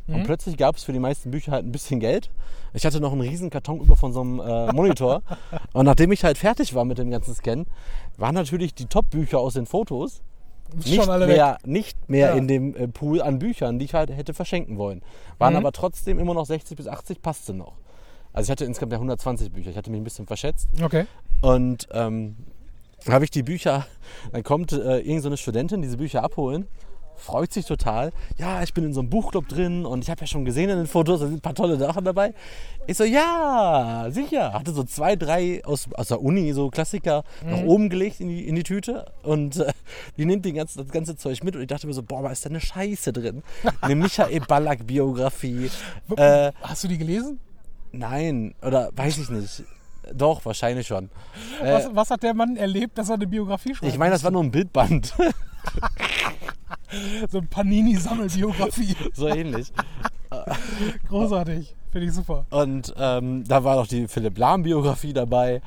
Mhm. Und plötzlich gab es für die meisten Bücher halt ein bisschen Geld. Ich hatte noch einen riesen Karton über von so einem äh, Monitor. und nachdem ich halt fertig war mit dem ganzen Scan, waren natürlich die Top-Bücher aus den Fotos nicht weg. mehr, nicht mehr Ja. in dem äh, Pool an Büchern, die ich halt hätte verschenken wollen. Waren Mhm. aber trotzdem immer noch 60 bis 80, passte noch. Also ich hatte insgesamt ja 120 Bücher. Ich hatte mich ein bisschen verschätzt. Okay. Und ähm, habe ich die Bücher, dann kommt äh, irgend so Studentin diese Bücher abholen, freut sich total. Ja, ich bin in so einem Buchclub drin und ich habe ja schon gesehen in den Fotos, da sind ein paar tolle Sachen dabei. Ich so, ja, sicher. Hatte so zwei, drei aus, aus der Uni, so Klassiker, nach oben gelegt in die, in die Tüte und äh, die nimmt die ganze, das ganze Zeug mit und ich dachte mir so, boah, was ist da eine Scheiße drin? Eine Michael Ballack-Biografie. Äh, Hast du die gelesen? nein, oder weiß ich nicht. Doch, wahrscheinlich schon. Äh, Was, was hat der Mann erlebt, dass er eine Biografie schreibt? ich meine, das war nur ein Bildband. so ein Panini-Sammelbiografie. so ähnlich. Großartig. Finde ich super. Und ähm, da war noch die Philipp Lahm-Biografie dabei,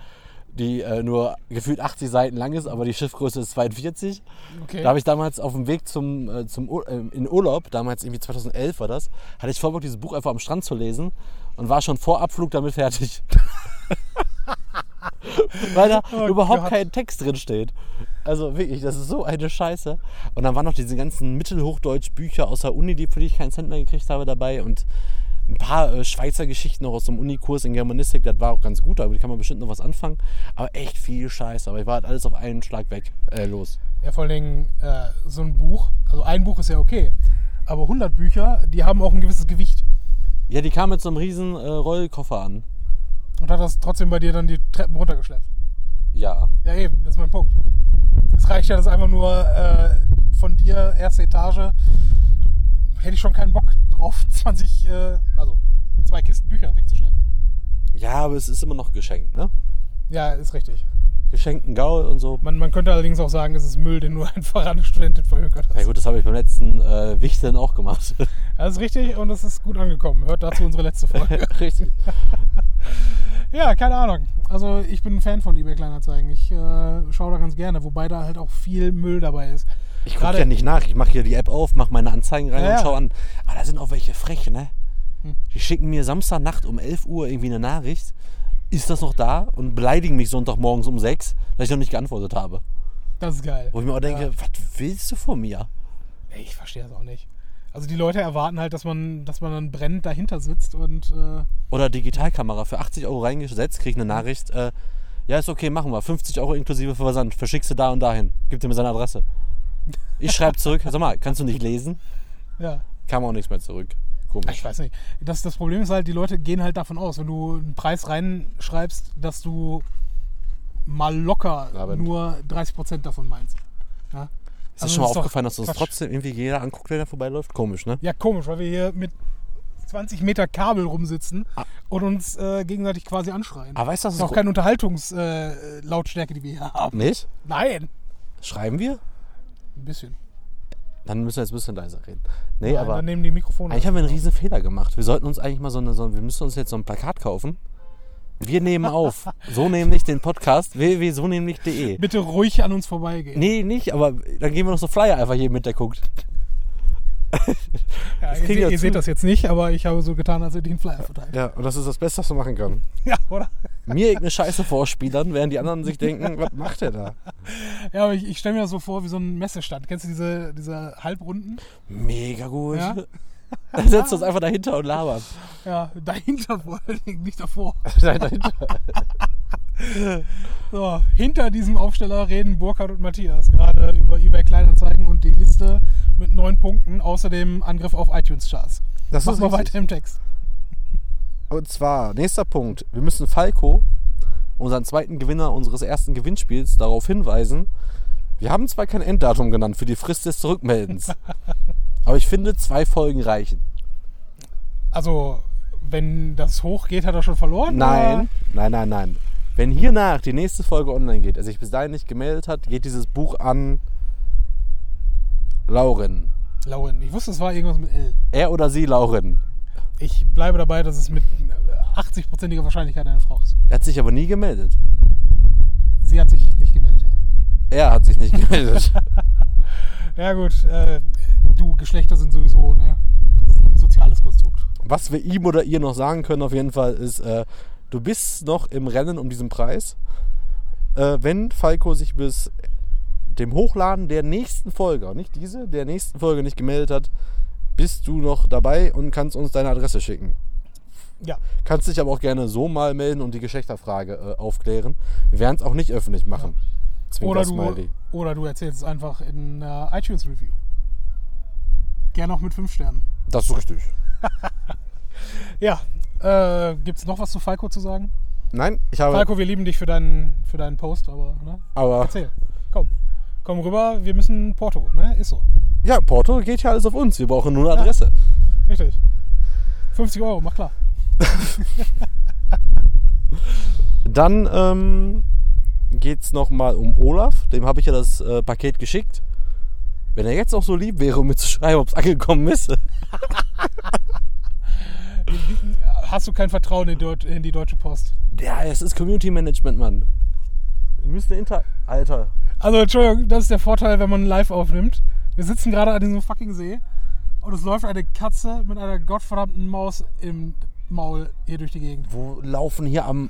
die äh, nur gefühlt 80 Seiten lang ist, aber die Schiffgröße ist 42. Okay. Da habe ich damals auf dem Weg zum, äh, zum Ur äh, in Urlaub, damals irgendwie 2011 war das, hatte ich vor, Bock, dieses Buch einfach am Strand zu lesen und war schon vor Abflug damit fertig. Weil da Oh überhaupt Gott. kein Text drin steht. Also wirklich, das ist so eine Scheiße. Und dann waren noch diese ganzen Mittelhochdeutsch-Bücher aus der Uni, die, für die ich keinen Cent mehr gekriegt habe, dabei. Und ein paar äh, Schweizer Geschichten noch aus dem Unikurs in Germanistik. Das war auch ganz gut, aber die kann man bestimmt noch was anfangen. Aber echt viel Scheiße. Aber ich war halt alles auf einen Schlag weg. Äh, los. Ja, vor allen Dingen äh, so ein Buch, also ein Buch ist ja okay, aber 100 Bücher, die haben auch ein gewisses Gewicht. Ja, die kam mit so einem riesen äh, Rollkoffer an. Und hat das trotzdem bei dir dann die Treppen runtergeschleppt. Ja. Ja, eben, das ist mein Punkt. Es reicht ja, dass einfach nur äh, von dir, erste Etage, hätte ich schon keinen Bock drauf, 20, äh, also zwei Kisten Bücher wegzuschleppen. Ja, aber es ist immer noch geschenkt, ne? Ja, ist richtig. Geschenkten Gaul und so. Man, man könnte allerdings auch sagen, es ist Müll, den einfach an eine Studentin verhökert hast. Ja gut, das habe ich beim letzten äh, Wichteln auch gemacht. Das ist richtig und es ist gut angekommen. Hört dazu unsere letzte Folge. Richtig. ja, keine Ahnung. Also ich bin ein Fan von eBay Kleinanzeigen. Ich äh, schaue da ganz gerne, wobei da halt auch viel Müll dabei ist. Ich gucke ja nicht nach. Ich mache hier die App auf, mache meine Anzeigen rein Ja, und ja. schau an. Aber da sind auch welche frech, ne? Hm. Die schicken mir Samstagnacht um 11 Uhr irgendwie eine Nachricht. Ist das noch da? Und beleidigen mich Sonntagmorgens um 6, dass ich noch nicht geantwortet habe. Das ist geil. Wo ich mir auch denke, Ja. was willst du von mir? Ich verstehe das auch nicht. Also die Leute erwarten halt, dass man, dass man dann brennend dahinter sitzt und äh, Oder Digitalkamera für 80 Euro reingesetzt, krieg eine Nachricht. Äh, ja, ist okay, machen wir. 50 Euro inklusive Versand. Verschickst du da und dahin. Gib dir mir seine Adresse. Ich schreibe zurück. Sag mal, kannst du nicht lesen? ja, Kam auch nichts mehr zurück. Komisch. ich weiß nicht. Das, das Problem ist halt, die Leute gehen halt davon aus, wenn du einen Preis reinschreibst, dass du mal locker Aber- nur 30% davon meinst. Ja? Ist Also dir schon mal aufgefallen, dass uns Quatsch. trotzdem irgendwie jeder anguckt, der da vorbeiläuft? Komisch, ne? Ja, komisch, weil wir hier mit 20 Meter Kabel rumsitzen Ah. und uns äh, gegenseitig quasi anschreien. Aber weißt du, das ist auch keine Unterhaltungslautstärke, äh, die wir hier haben. Nicht? Nein. Schreiben wir? Ein bisschen. Dann müssen wir jetzt ein bisschen leiser reden. Nee, Nein, aber Dann nehmen die Mikrofone. eigentlich haben wir einen riesen Fehler gemacht. Wir sollten uns eigentlich mal so eine, so, wir müssen uns jetzt so ein Plakat kaufen. Wir nehmen auf. so nämlich den Podcast www.sonämlich.de. Bitte ruhig an uns vorbeigehen. Nee, nicht, aber dann geben wir noch so Flyer einfach jedem mit, der guckt. Ja, ihr, wir ihr seht das jetzt nicht, aber ich habe so getan, als hätte ich einen Flyer verteilt. Ja, und das ist das Beste, was man machen kann. Ja, oder? Mir irgendeine Scheiße vorspielern, während die anderen sich denken, was macht der da? Ja, aber ich, ich stelle mir das so vor wie so ein Messestand. Kennst du diese, diese Halbrunden? Mega gut. Ja. Dann setzen wir uns einfach dahinter und labern. Ja, dahinter vor allen Dingen, nicht davor. dahinter. So, hinter diesem Aufsteller reden Burkhard und Matthias gerade über eBay Kleinanzeigen und die Liste mit neun Punkten, außerdem Angriff auf iTunes-Charts. Das Mach ist mal weiter im Text. Und zwar, nächster Punkt. Wir müssen Falco, unseren zweiten Gewinner unseres ersten Gewinnspiels, darauf hinweisen, wir haben zwar kein Enddatum genannt für die Frist des Zurückmeldens, aber ich finde, zwei Folgen reichen. Also, wenn das hochgeht, hat er schon verloren? Nein, nein, nein, nein. Wenn hiernach die nächste Folge online geht, er sich bis dahin nicht gemeldet hat, geht dieses Buch an Lauren. Lauren, ich wusste, es war irgendwas mit L. Er oder sie, Lauren. Ich bleibe dabei, dass es mit 80%iger Wahrscheinlichkeit eine Frau ist. Er hat sich aber nie gemeldet. Sie hat sich nicht gemeldet, ja. Er hat sich nicht gemeldet. Ja gut, äh, du, Geschlechter sind sowieso ne, ein soziales Konstrukt. Was wir ihm oder ihr noch sagen können, auf jeden Fall, ist, äh, du bist noch im Rennen um diesen Preis. Äh, wenn Falco sich bis dem Hochladen der nächsten Folge, nicht diese, der nächsten Folge nicht gemeldet hat, bist du noch dabei und kannst uns deine Adresse schicken. Ja. Kannst dich aber auch gerne so mal melden und die Geschlechterfrage äh, aufklären. Wir werden es auch nicht öffentlich machen. Zwinker Oder du, oder du erzählst es einfach in äh, iTunes Review. Gerne auch mit 5 Sternen. Das ist richtig. Ja, äh, gibt es noch was zu Falco zu sagen? Nein, ich habe. Falco, wir lieben dich für deinen, für deinen Post, aber ne? aber erzähl. Komm. Komm rüber, wir müssen Porto, ne? Ist so. ja, Porto geht ja alles auf uns. Wir brauchen nur eine Adresse. Richtig. 50 Euro, mach klar. Dann ähm, geht es nochmal um Olaf. Dem habe ich ja das äh, Paket geschickt. Wenn er jetzt auch so lieb wäre, um mir zu schreiben, ob es angekommen ist. Hast du kein Vertrauen in die Deutsche Post? Ja, es ist Community Management, Mann. Wir müssen Inter. Alter. Also, Entschuldigung, das ist der Vorteil, wenn man live aufnimmt. Wir sitzen gerade an diesem fucking See und es läuft eine Katze mit einer gottverdammten Maus im Maul hier durch die Gegend. Wo laufen hier am.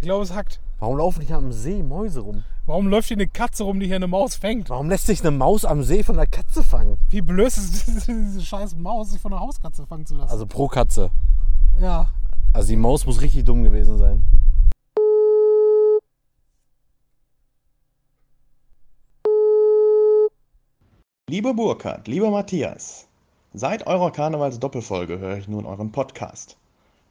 Ich glaube, es hackt. Warum laufen hier am See Mäuse rum? Warum läuft hier eine Katze rum, die hier eine Maus fängt? Warum lässt sich eine Maus am See von einer Katze fangen? Wie blöd ist es, diese scheiß Maus, sich von einer Hauskatze fangen zu lassen? Also pro Katze. ja. Also die Maus muss richtig dumm gewesen sein. Lieber Burkhard, lieber Matthias, seit eurer Karnevals-Doppelfolge höre ich nun euren Podcast.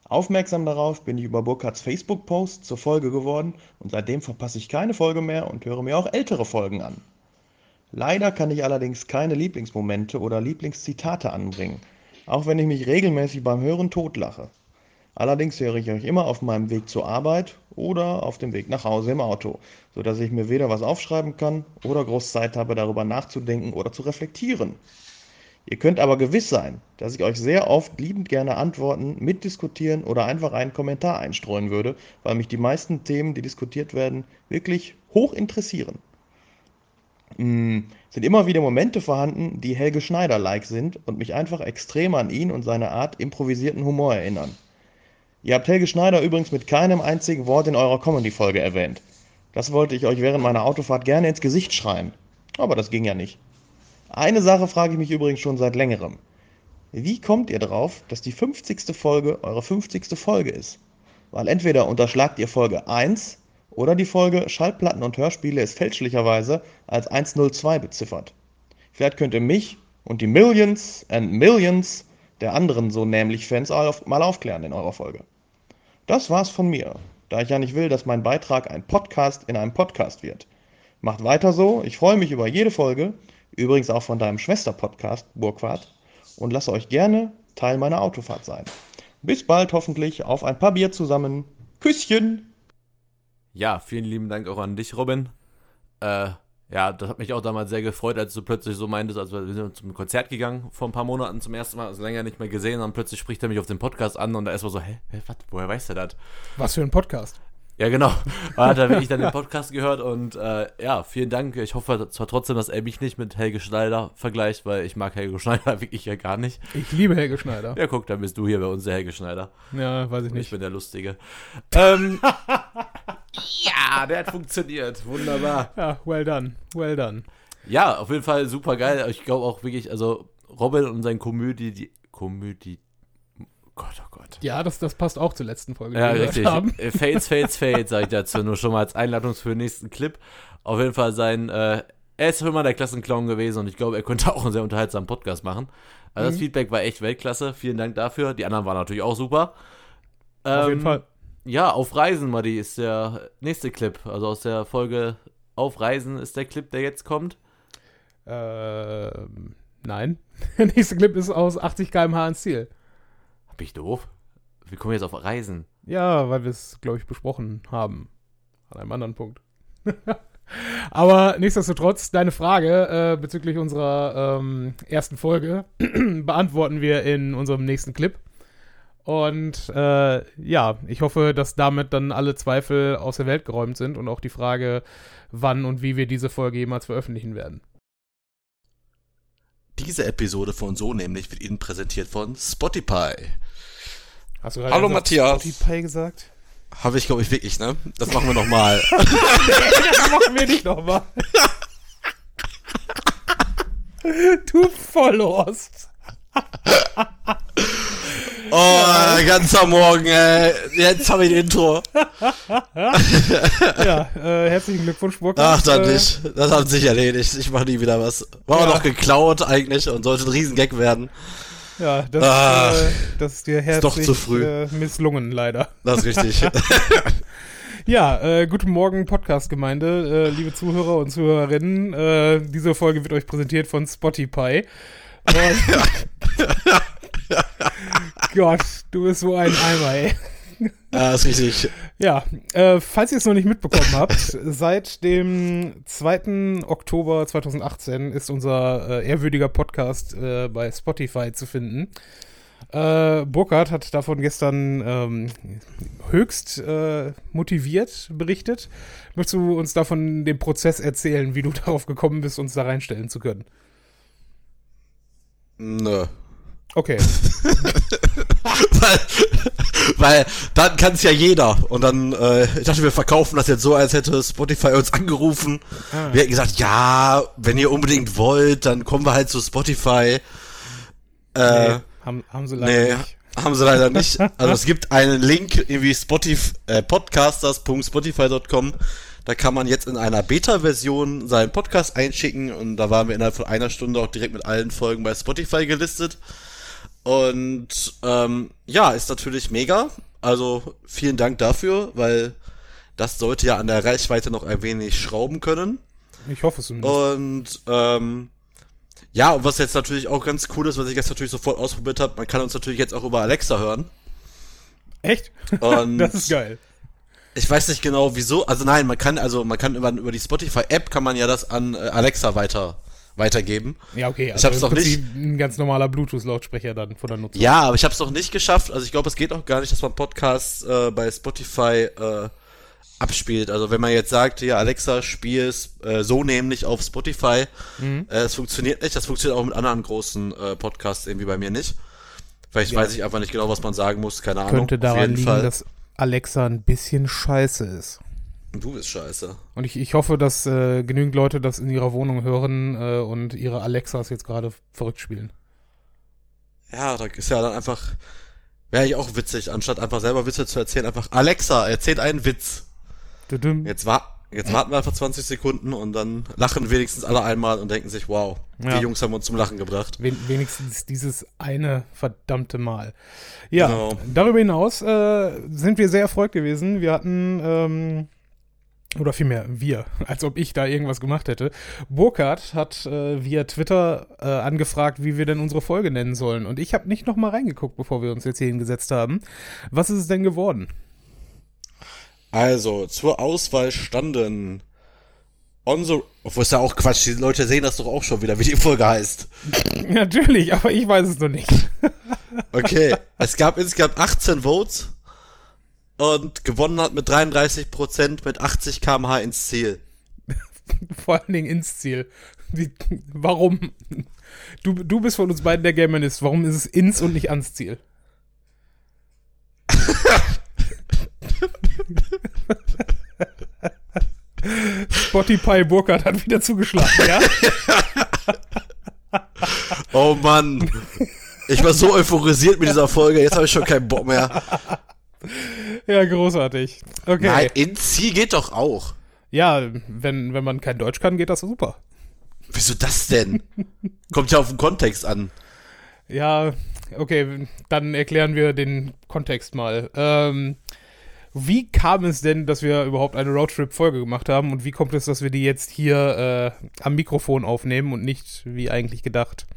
Aufmerksam darauf bin ich über Burkhards Facebook-Post zur Folge geworden und seitdem verpasse ich keine Folge mehr und höre mir auch ältere Folgen an. Leider kann ich allerdings keine Lieblingsmomente oder Lieblingszitate anbringen, auch wenn ich mich regelmäßig beim Hören totlache. Allerdings höre ich euch immer auf meinem Weg zur Arbeit oder auf dem Weg nach Hause im Auto, sodass ich mir weder was aufschreiben kann oder groß Zeit habe, darüber nachzudenken oder zu reflektieren. Ihr könnt aber gewiss sein, dass ich euch sehr oft liebend gerne antworten, mitdiskutieren oder einfach einen Kommentar einstreuen würde, weil mich die meisten Themen, die diskutiert werden, wirklich hoch interessieren. Mm, sind immer wieder Momente vorhanden, die Helge Schneider-like sind und mich einfach extrem an ihn und seine Art improvisierten Humor erinnern. Ihr habt Helge Schneider übrigens mit keinem einzigen Wort in eurer Comedy-Folge erwähnt. Das wollte ich euch während meiner Autofahrt gerne ins Gesicht schreien. Aber das ging ja nicht. Eine Sache frage ich mich übrigens schon seit längerem. Wie kommt ihr drauf, dass die 50. Folge eure 50. Folge ist? Weil entweder unterschlagt ihr Folge 1 oder die Folge Schallplatten und Hörspiele ist fälschlicherweise als 102 beziffert. Vielleicht könnt ihr mich und die Millions and Millions der anderen so nämlich Fans mal aufklären in eurer Folge. Das war's von mir, da ich ja nicht will, dass mein Beitrag ein Podcast in einem Podcast wird. Macht weiter so, ich freue mich über jede Folge, übrigens auch von deinem Schwester-Podcast, Burgfahrt, und lasse euch gerne Teil meiner Autofahrt sein. Bis bald hoffentlich auf ein paar Bier zusammen. Küsschen! Ja, vielen lieben Dank auch an dich, Robin. Äh, ja, das hat mich auch damals sehr gefreut, als du plötzlich so meintest, als wir sind zum Konzert gegangen vor ein paar Monaten zum ersten Mal, also länger nicht mehr gesehen, und plötzlich spricht er mich auf dem Podcast an und da ist man so, hä, hä was, woher weiß der das? Was für ein Podcast. Ja, genau. Da hat er wirklich dann den Podcast gehört und äh, ja, vielen Dank. Ich hoffe zwar trotzdem, dass er mich nicht mit Helge Schneider vergleicht, weil ich mag Helge Schneider wirklich ja gar nicht. Ich liebe Helge Schneider. Ja, guck, dann bist du hier bei uns der Helge Schneider. Ja, weiß ich Und ich nicht. bin der Lustige. ähm, ja, der hat funktioniert. Wunderbar. Ja, well done. Well done. Ja, auf jeden Fall super geil. Ich glaube auch wirklich, also Robin und sein Komödie, die Komödie. Gott, oh Gott. Ja, das, das passt auch zur letzten Folge. Ja, richtig. Haben. Äh, Fails, Fails, Fails, sag ich dazu. Nur schon mal als Einladung für den nächsten Clip. Auf jeden Fall sein, äh, er ist immer der Klassenclown gewesen und ich glaube, er könnte auch einen sehr unterhaltsamen Podcast machen. Also das Mhm. Feedback war echt Weltklasse. Vielen Dank dafür. Die anderen waren natürlich auch super. Auf Ähm, jeden Fall. Ja, auf Reisen, Madi, ist der nächste Clip. Also aus der Folge Auf Reisen ist der Clip, der jetzt kommt. Ähm, nein. Der nächste Clip ist aus 80 km/h ins Ziel. Hab ich doof? Wir kommen jetzt auf Reisen. Ja, weil wir es, glaube ich, besprochen haben. An einem anderen Punkt. Aber nichtsdestotrotz, deine Frage äh, bezüglich unserer ähm, ersten Folge beantworten wir in unserem nächsten Clip. Und äh, ja, ich hoffe, dass damit dann alle Zweifel aus der Welt geräumt sind und auch die Frage, wann und wie wir diese Folge jemals veröffentlichen werden. Diese Episode von So nämlich wird Ihnen präsentiert von Spotify. Hast du gerade Hallo, Matthias. Spotify gesagt? Habe ich, glaube ich, wirklich, ne? Das machen wir nochmal. das machen wir nicht nochmal. du Vollhorst. Oh, ganzer Morgen, ey. Jetzt habe ich ein Intro. Ja, äh, herzlichen Glückwunsch, Burkhard. Ach, dann Äh, nicht. Das hat sich erledigt. Ich mache nie wieder was. War Ja. auch noch geklaut eigentlich und sollte ein Riesengag werden. Ja, das, Ah, äh, das ist dir herzlich doch zu früh. Äh, misslungen, leider. Das ist richtig. Ja, äh, guten Morgen, Podcast-Gemeinde, äh, liebe Zuhörer und Zuhörerinnen. Äh, diese Folge wird euch präsentiert von Spotify. Und Gott, du bist so ein Eimer, ey. ja, ist richtig. Ja, äh, falls ihr es noch nicht mitbekommen habt, seit dem 2. Oktober 2018 ist unser äh, ehrwürdiger Podcast äh, bei Spotify zu finden. Äh, Burkhard hat davon gestern ähm, höchst äh, motiviert berichtet. Möchtest du uns davon den Prozess erzählen, wie du darauf gekommen bist, uns da reinstellen zu können? Nö. Okay. weil, weil dann kann es ja jeder. Und dann, äh, ich dachte, wir verkaufen das jetzt so, als hätte Spotify uns angerufen. Ah. Wir hätten gesagt, ja, wenn ihr unbedingt wollt, dann kommen wir halt zu Spotify. Äh, nee, haben, haben sie leider nee, nicht. haben sie leider nicht. Also es gibt einen Link, irgendwie Spotify, äh, podcasters.spotify.com. Da kann man jetzt in einer Beta-Version seinen Podcast einschicken und da waren wir innerhalb von einer Stunde auch direkt mit allen Folgen bei Spotify gelistet. Und ähm, ja, ist natürlich mega. Also vielen Dank dafür, weil das sollte ja an der Reichweite noch ein wenig schrauben können. Ich hoffe es zumindest. Und ähm, ja, und was jetzt natürlich auch ganz cool ist, was ich jetzt natürlich sofort ausprobiert habe, man kann uns natürlich jetzt auch über Alexa hören. Echt? Und das ist geil. ich weiß nicht genau wieso. Also nein, man kann also man kann über, über die Spotify App kann man ja das an äh, Alexa weiter weitergeben. Ja, okay. Ich hab's im noch Prinzip Ein ganz normaler Bluetooth-Lautsprecher dann von der Nutzung. Ja, aber ich habe es noch nicht geschafft. Also ich glaube, es geht auch gar nicht, dass man Podcasts äh, bei Spotify äh, abspielt. Also wenn man jetzt sagt, hier Alexa, spiel es äh, so nämlich auf Spotify, Mhm. äh, es funktioniert nicht. Das funktioniert auch mit anderen großen äh, Podcasts irgendwie bei mir nicht. Vielleicht weiß ich einfach nicht genau, was man sagen muss. Keine Ahnung. Könnte daran liegen, Fall. dass Alexa ein bisschen scheiße ist. Du bist scheiße. Und ich, ich hoffe, dass äh, genügend Leute das in ihrer Wohnung hören äh, und ihre Alexas jetzt gerade verrückt spielen. Ja, da ist ja dann einfach wäre ich auch witzig, anstatt einfach selber Witze zu erzählen, einfach Alexa, erzählt einen Witz. Düdüm. Jetzt, wa jetzt warten wir einfach 20 Sekunden und dann lachen wenigstens alle einmal und denken sich, wow, Ja. die Jungs haben uns zum Lachen gebracht. Wen wenigstens dieses eine verdammte Mal. Ja, Genau. darüber hinaus äh, sind wir sehr erfreut gewesen. Wir hatten, ähm, oder vielmehr wir, als ob ich da irgendwas gemacht hätte. Burkhardt hat äh, via Twitter äh, angefragt, wie wir denn unsere Folge nennen sollen. Und ich habe nicht noch mal reingeguckt, bevor wir uns jetzt hier hingesetzt haben. Was ist es denn geworden? Also, zur Auswahl standen on the, obwohl ist ja auch Quatsch, die Leute sehen das doch auch schon wieder, wie die Folge heißt. Natürlich, aber ich weiß es noch nicht. Okay, es gab insgesamt 18 Votes und gewonnen hat mit 33% mit 80 kmh ins Ziel. Vor allen Dingen ins Ziel. Wie, warum? Du, du bist von uns beiden der Gamerist. Warum ist es ins und nicht ans Ziel? Spotify Burkhardt hat wieder zugeschlagen, ja? Oh Mann. Ich war so euphorisiert mit dieser Folge, jetzt habe ich schon keinen Bock mehr. Ja, großartig. Okay. Nein, ins Ziel geht doch auch. Ja, wenn, wenn man kein Deutsch kann, geht das super. Wieso das denn? Kommt ja auf den Kontext an. Ja, okay, dann erklären wir den Kontext mal. Ähm, wie kam es denn, dass wir überhaupt eine Roadtrip-Folge gemacht haben und wie kommt es, dass wir die jetzt hier äh, am Mikrofon aufnehmen und nicht, wie eigentlich gedacht,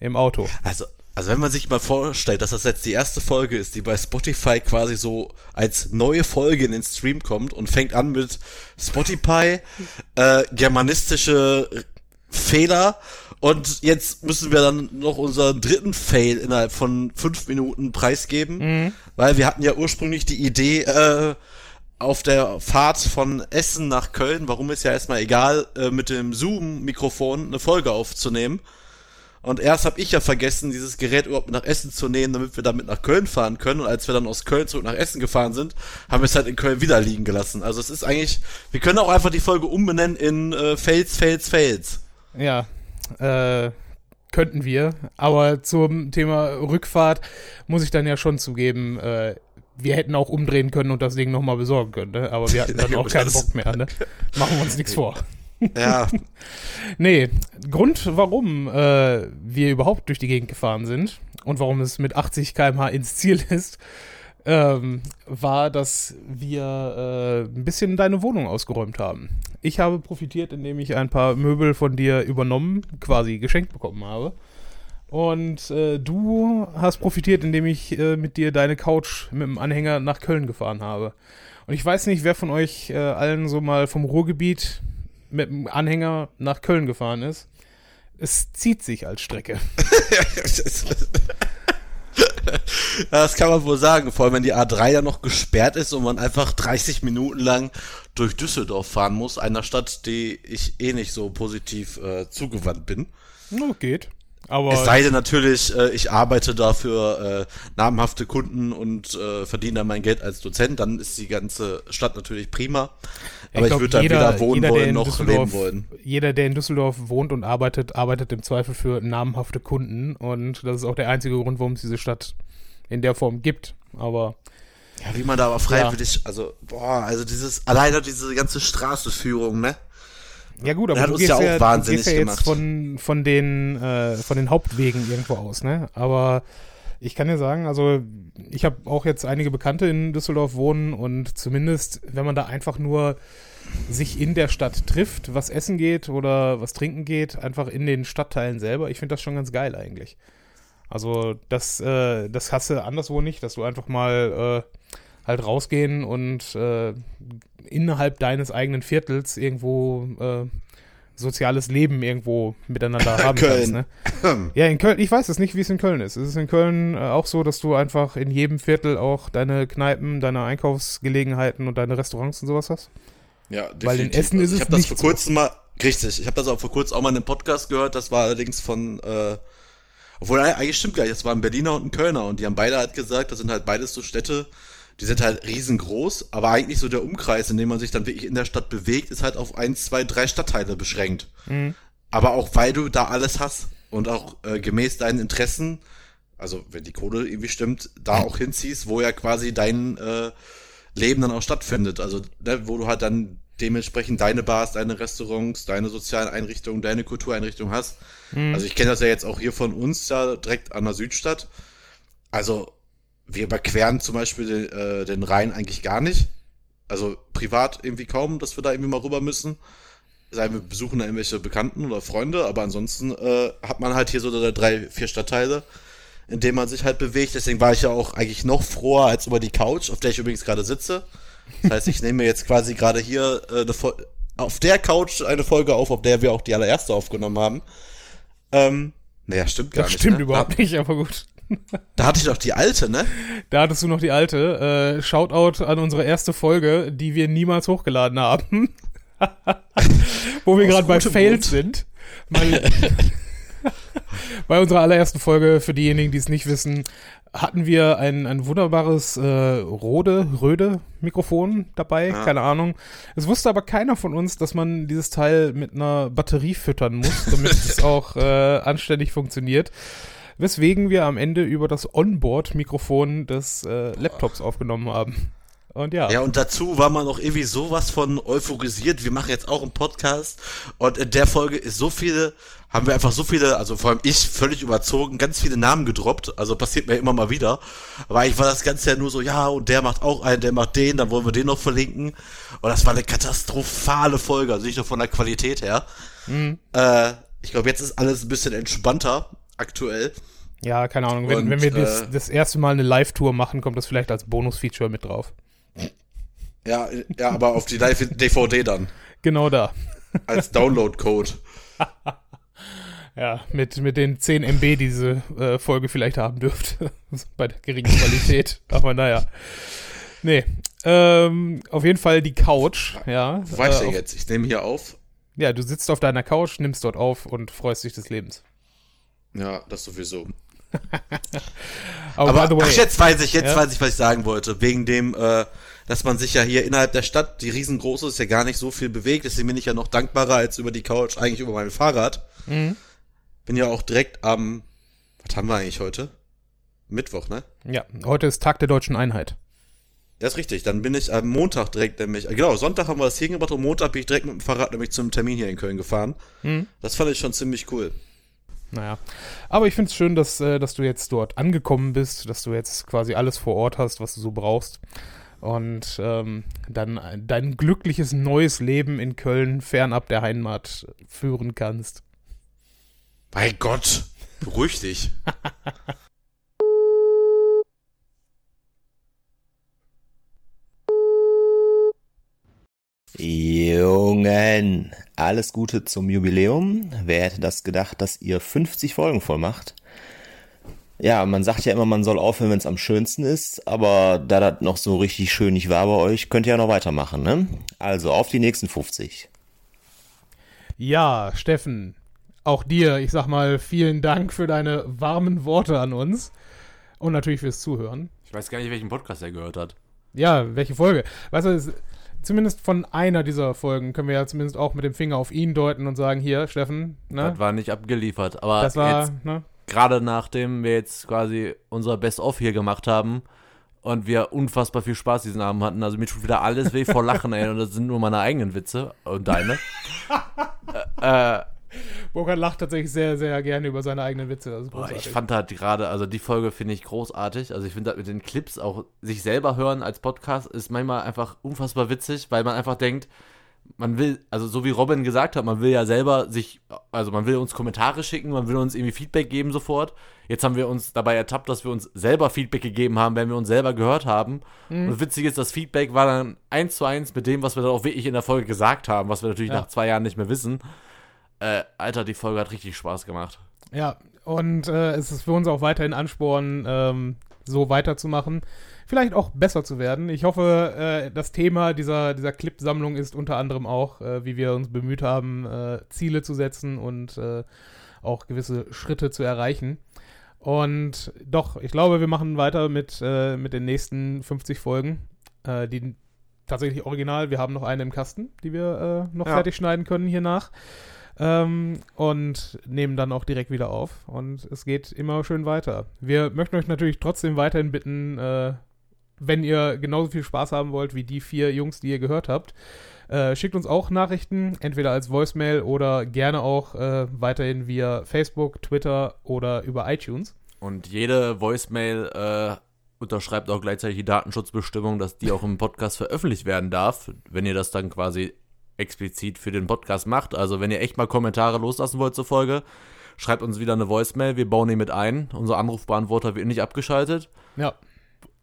im Auto? Also, also wenn man sich mal vorstellt, dass das jetzt die erste Folge ist, die bei Spotify quasi so als neue Folge in den Stream kommt und fängt an mit Spotify, äh, germanistische Fehler Und jetzt müssen wir dann noch unseren dritten Fail innerhalb von fünf Minuten preisgeben, Mhm. weil wir hatten ja ursprünglich die Idee, äh, auf der Fahrt von Essen nach Köln, warum ist ja erstmal egal, äh, mit dem Zoom-Mikrofon eine Folge aufzunehmen. Und erst habe ich ja vergessen, dieses Gerät überhaupt nach Essen zu nehmen, damit wir damit nach Köln fahren können. Und als wir dann aus Köln zurück nach Essen gefahren sind, haben wir es halt in Köln wieder liegen gelassen. Also es ist eigentlich, wir können auch einfach die Folge umbenennen in äh, Fails, Fails, Fails. Ja, äh, könnten wir. Aber zum Thema Rückfahrt muss ich dann ja schon zugeben, äh, wir hätten auch umdrehen können und das Ding nochmal besorgen können, ne? aber wir hatten dann auch keinen Bock mehr. Ne? Machen wir uns nichts vor. Ja, Nee, Grund, warum äh, wir überhaupt durch die Gegend gefahren sind und warum es mit 80 km/h ins Ziel ist, ähm, war, dass wir äh, ein bisschen deine Wohnung ausgeräumt haben. Ich habe profitiert, indem ich ein paar Möbel von dir übernommen, quasi geschenkt bekommen habe. Und äh, du hast profitiert, indem ich äh, mit dir deine Couch mit dem Anhänger nach Köln gefahren habe. Und ich weiß nicht, wer von euch äh, allen so mal vom Ruhrgebiet mit dem Anhänger nach Köln gefahren ist. Es zieht sich als Strecke. das kann man wohl sagen, vor allem wenn die A3 ja noch gesperrt ist und man einfach 30 Minuten lang durch Düsseldorf fahren muss, einer Stadt, die ich eh nicht so positiv äh, zugewandt bin. No, geht. Aber Es sei denn natürlich, äh, ich arbeite dafür äh, namhafte Kunden und äh, verdiene dann mein Geld als Dozent, dann ist die ganze Stadt natürlich prima. Aber ich, glaub, würde da weder wohnen jeder, der wollen noch leben wollen. Jeder, der in Düsseldorf wohnt und arbeitet, arbeitet im Zweifel für namhafte Kunden. Und das ist auch der einzige Grund, warum es diese Stadt in der Form gibt. Aber Ja, wie man da aber freiwillig, also, boah, also dieses, alleine diese ganze Straßenführung, ne? Ja gut, aber hat du uns gehst ja auch ja, du wahnsinnig gehst ja jetzt gemacht. von, von, den, äh, von den Hauptwegen irgendwo aus, ne? Aber ich kann dir sagen, also ich habe auch jetzt einige Bekannte in Düsseldorf wohnen und zumindest, wenn man da einfach nur sich in der Stadt trifft, was essen geht oder was trinken geht, einfach in den Stadtteilen selber, ich finde das schon ganz geil eigentlich. Also das, äh, das hast du anderswo nicht, dass du einfach mal äh, halt rausgehen und äh, innerhalb deines eigenen Viertels irgendwo äh, soziales Leben irgendwo miteinander haben Köln. kannst. Ne? Ja, in Köln, ich weiß es nicht, wie es in Köln ist. Es ist in Köln äh, auch so, dass du einfach in jedem Viertel auch deine Kneipen, deine Einkaufsgelegenheiten und deine Restaurants und sowas hast. Ja, Weil in definitiv. Essen ist ich es habe das vor so. kurzem mal, richtig, ich habe das auch vor kurzem auch mal in einem Podcast gehört, das war allerdings von, äh, obwohl eigentlich stimmt gar nicht, das war ein Berliner und ein Kölner und die haben beide halt gesagt, das sind halt beides so Städte, die sind halt riesengroß, aber eigentlich so der Umkreis, in dem man sich dann wirklich in der Stadt bewegt, ist halt auf eins, zwei, drei Stadtteile beschränkt. Mhm. Aber auch weil du da alles hast und auch äh, gemäß deinen Interessen, also wenn die Kohle irgendwie stimmt, da auch hinziehst, wo ja quasi dein äh, Leben dann auch stattfindet. Also ne, wo du halt dann dementsprechend deine Bars, deine Restaurants, deine sozialen Einrichtungen, deine Kultureinrichtungen hast. Also ich kenne das ja jetzt auch hier von uns da direkt an der Südstadt. Also wir überqueren zum Beispiel den, äh, den Rhein eigentlich gar nicht. Also privat irgendwie kaum, dass wir da irgendwie mal rüber müssen. Sei wir besuchen da irgendwelche Bekannten oder Freunde, aber ansonsten äh, hat man halt hier so drei, vier Stadtteile, in denen man sich halt bewegt. Deswegen war ich ja auch eigentlich noch froher als über die Couch, auf der ich übrigens gerade sitze. Das heißt, ich nehme mir jetzt quasi gerade hier äh, eine Fol- auf der Couch eine Folge auf, auf der Da, hatte ich doch die alte, ne? Da hattest du noch die alte. Äh, Shoutout an unsere erste Folge, die wir niemals hochgeladen haben. Wo wir gerade bei Fails sind. Weil, bei unserer allerersten Folge, für diejenigen, die es nicht wissen, hatten wir ein, ein wunderbares äh, Rode, Röde Mikrofon dabei, Ja. keine Ahnung. Es wusste aber keiner von uns, dass man dieses Teil mit einer Batterie füttern muss, damit es auch äh, anständig funktioniert. Weswegen wir am Ende über das Onboard-Mikrofon des äh, Laptops aufgenommen haben. Und ja, Ja, und dazu war man noch irgendwie sowas von euphorisiert. Wir machen jetzt auch einen Podcast und in der Folge ist so viele, haben wir einfach so viele, also vor allem ich völlig überzogen, ganz viele Namen gedroppt. Also passiert mir immer mal wieder. Aber eigentlich war das Ganze ja nur so, ja, und der macht auch einen, der macht den, dann wollen wir den noch verlinken. Und das war eine katastrophale Folge, also nicht nur von der Qualität her. Äh, ich glaube, jetzt ist alles ein bisschen entspannter aktuell. ja, keine Ahnung. Wenn, Und, wenn wir das, äh, das erste Mal eine Live-Tour machen, kommt das vielleicht als Bonus-Feature mit drauf. Ja, ja, aber auf die Live- DVD dann. Genau da. Als Download-Code. Ja, mit, mit den 10 MB, die diese äh, Folge vielleicht haben dürfte. Bei der geringen Qualität. Aber naja. Nee. Ähm, auf jeden Fall die Couch, ja. Ich Äh, auf, jetzt? Ich nehme hier auf. ja, du sitzt auf deiner Couch, nimmst dort auf und freust dich des Lebens. Ja, das sowieso. Aber, Aber ach, jetzt weiß ich, jetzt Ja. weiß ich, was ich sagen wollte. Wegen dem, äh, dass man sich ja hier innerhalb der Stadt, die riesengroße ist, ja gar nicht so viel bewegt. Deswegen bin ich ja noch dankbarer als über die Couch, eigentlich über mein Fahrrad. Mhm. Bin ja auch direkt am, was haben wir eigentlich heute? Mittwoch, ne? ja, heute ist Tag der deutschen Einheit. Das ist richtig. Dann bin ich am Montag direkt nämlich, genau, Sonntag haben wir das hier gemacht und Montag bin ich direkt mit dem Fahrrad nämlich zum Termin hier in Köln gefahren. Mhm. Das fand ich schon ziemlich cool. Naja. Aber ich finde es schön, dass, äh, dass du jetzt dort angekommen bist, dass du jetzt quasi alles vor Ort hast, was du so brauchst. Und ähm, dann dein glückliches neues Leben in Köln fernab der Heimat führen kannst. Bei Gott, beruhig dich. Jungen, alles Gute zum Jubiläum. Wer hätte das gedacht, dass ihr 50 Folgen voll macht? Ja, man sagt ja immer, man soll aufhören, wenn es am schönsten ist, aber da das noch so richtig schön nicht war bei euch, könnt ihr ja noch weitermachen, ne? Also auf die nächsten 50. Ja, Steffen, auch dir, ich sag mal, vielen Dank für deine warmen Worte an uns und natürlich fürs Zuhören. Ich weiß gar nicht, welchen Podcast er gehört hat. Ja, welche Folge? Weißt du, es, zumindest von einer dieser Folgen können wir ja zumindest auch mit dem Finger auf ihn deuten und sagen, hier, Steffen, ne? Das war nicht abgeliefert. Aber Das war, jetzt, ne? gerade nachdem wir jetzt quasi unser Best-of hier gemacht haben und wir unfassbar viel Spaß diesen Abend hatten, also mir tut wieder alles weh vor Lachen, ey, und das sind nur meine eigenen Witze und deine. äh, äh, Burkhard lacht tatsächlich sehr, sehr gerne über seine eigenen Witze. Boah, ich fand halt gerade, also die Folge finde ich großartig. Also ich finde halt mit den Clips auch sich selber hören als Podcast ist manchmal einfach unfassbar witzig, weil man einfach denkt, man will, also so wie Robin gesagt hat, man will ja selber sich, also man will uns Kommentare schicken, man will uns irgendwie Feedback geben sofort. Jetzt haben wir uns dabei ertappt, dass wir uns selber Feedback gegeben haben, wenn wir uns selber gehört haben. Und das Witzige ist, das Feedback war dann eins zu eins mit dem, was wir dann auch wirklich in der Folge gesagt haben, was wir natürlich Ja. nach zwei Jahren nicht mehr wissen. Äh, Alter, die Folge hat richtig Spaß gemacht. Ja, und äh, es ist für uns auch weiterhin Ansporn, ähm, so weiterzumachen. Vielleicht auch besser zu werden. Ich hoffe, äh, das Thema dieser, dieser Clipsammlung ist unter anderem auch, äh, wie wir uns bemüht haben, äh, Ziele zu setzen und äh, auch gewisse Schritte zu erreichen. Und doch, ich glaube, wir machen weiter mit, äh, mit den nächsten 50 Folgen. Äh, die tatsächlich original. Wir haben noch eine im Kasten, die wir äh, noch Ja. fertig schneiden können hier nach. Ähm, und nehmen dann auch direkt wieder auf. Und es geht immer schön weiter. Wir möchten euch natürlich trotzdem weiterhin bitten, äh, wenn ihr genauso viel Spaß haben wollt wie die vier Jungs, die ihr gehört habt, äh, schickt uns auch Nachrichten, entweder als Voicemail oder gerne auch äh, weiterhin via Facebook, Twitter oder über iTunes. Und jede Voicemail äh, unterschreibt auch gleichzeitig die Datenschutzbestimmung, dass die auch im Podcast veröffentlicht werden darf, wenn ihr das dann quasi explizit für den Podcast macht. Also wenn ihr echt mal Kommentare loslassen wollt zur Folge, schreibt uns wieder eine Voicemail, wir bauen die mit ein. Unser Anrufbeantworter wird nicht abgeschaltet. Ja,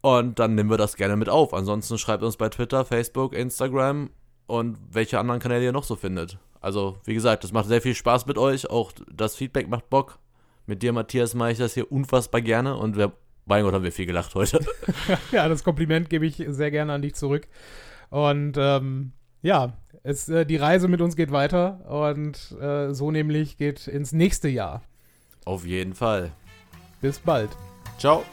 Und dann nehmen wir das gerne mit auf. Ansonsten schreibt uns bei Twitter, Facebook, Instagram und welche anderen Kanäle ihr noch so findet. Also, wie gesagt, das macht sehr viel Spaß mit euch. Auch das Feedback macht Bock. Mit dir, Matthias, mache ich das hier unfassbar gerne und wir, mein Gott, haben wir viel gelacht heute. ja, das Kompliment gebe ich sehr gerne an dich zurück. Und ähm, ja, es, äh, die Reise mit uns geht weiter und äh, so nämlich geht ins nächste Jahr. Auf jeden Fall. Bis bald. Ciao.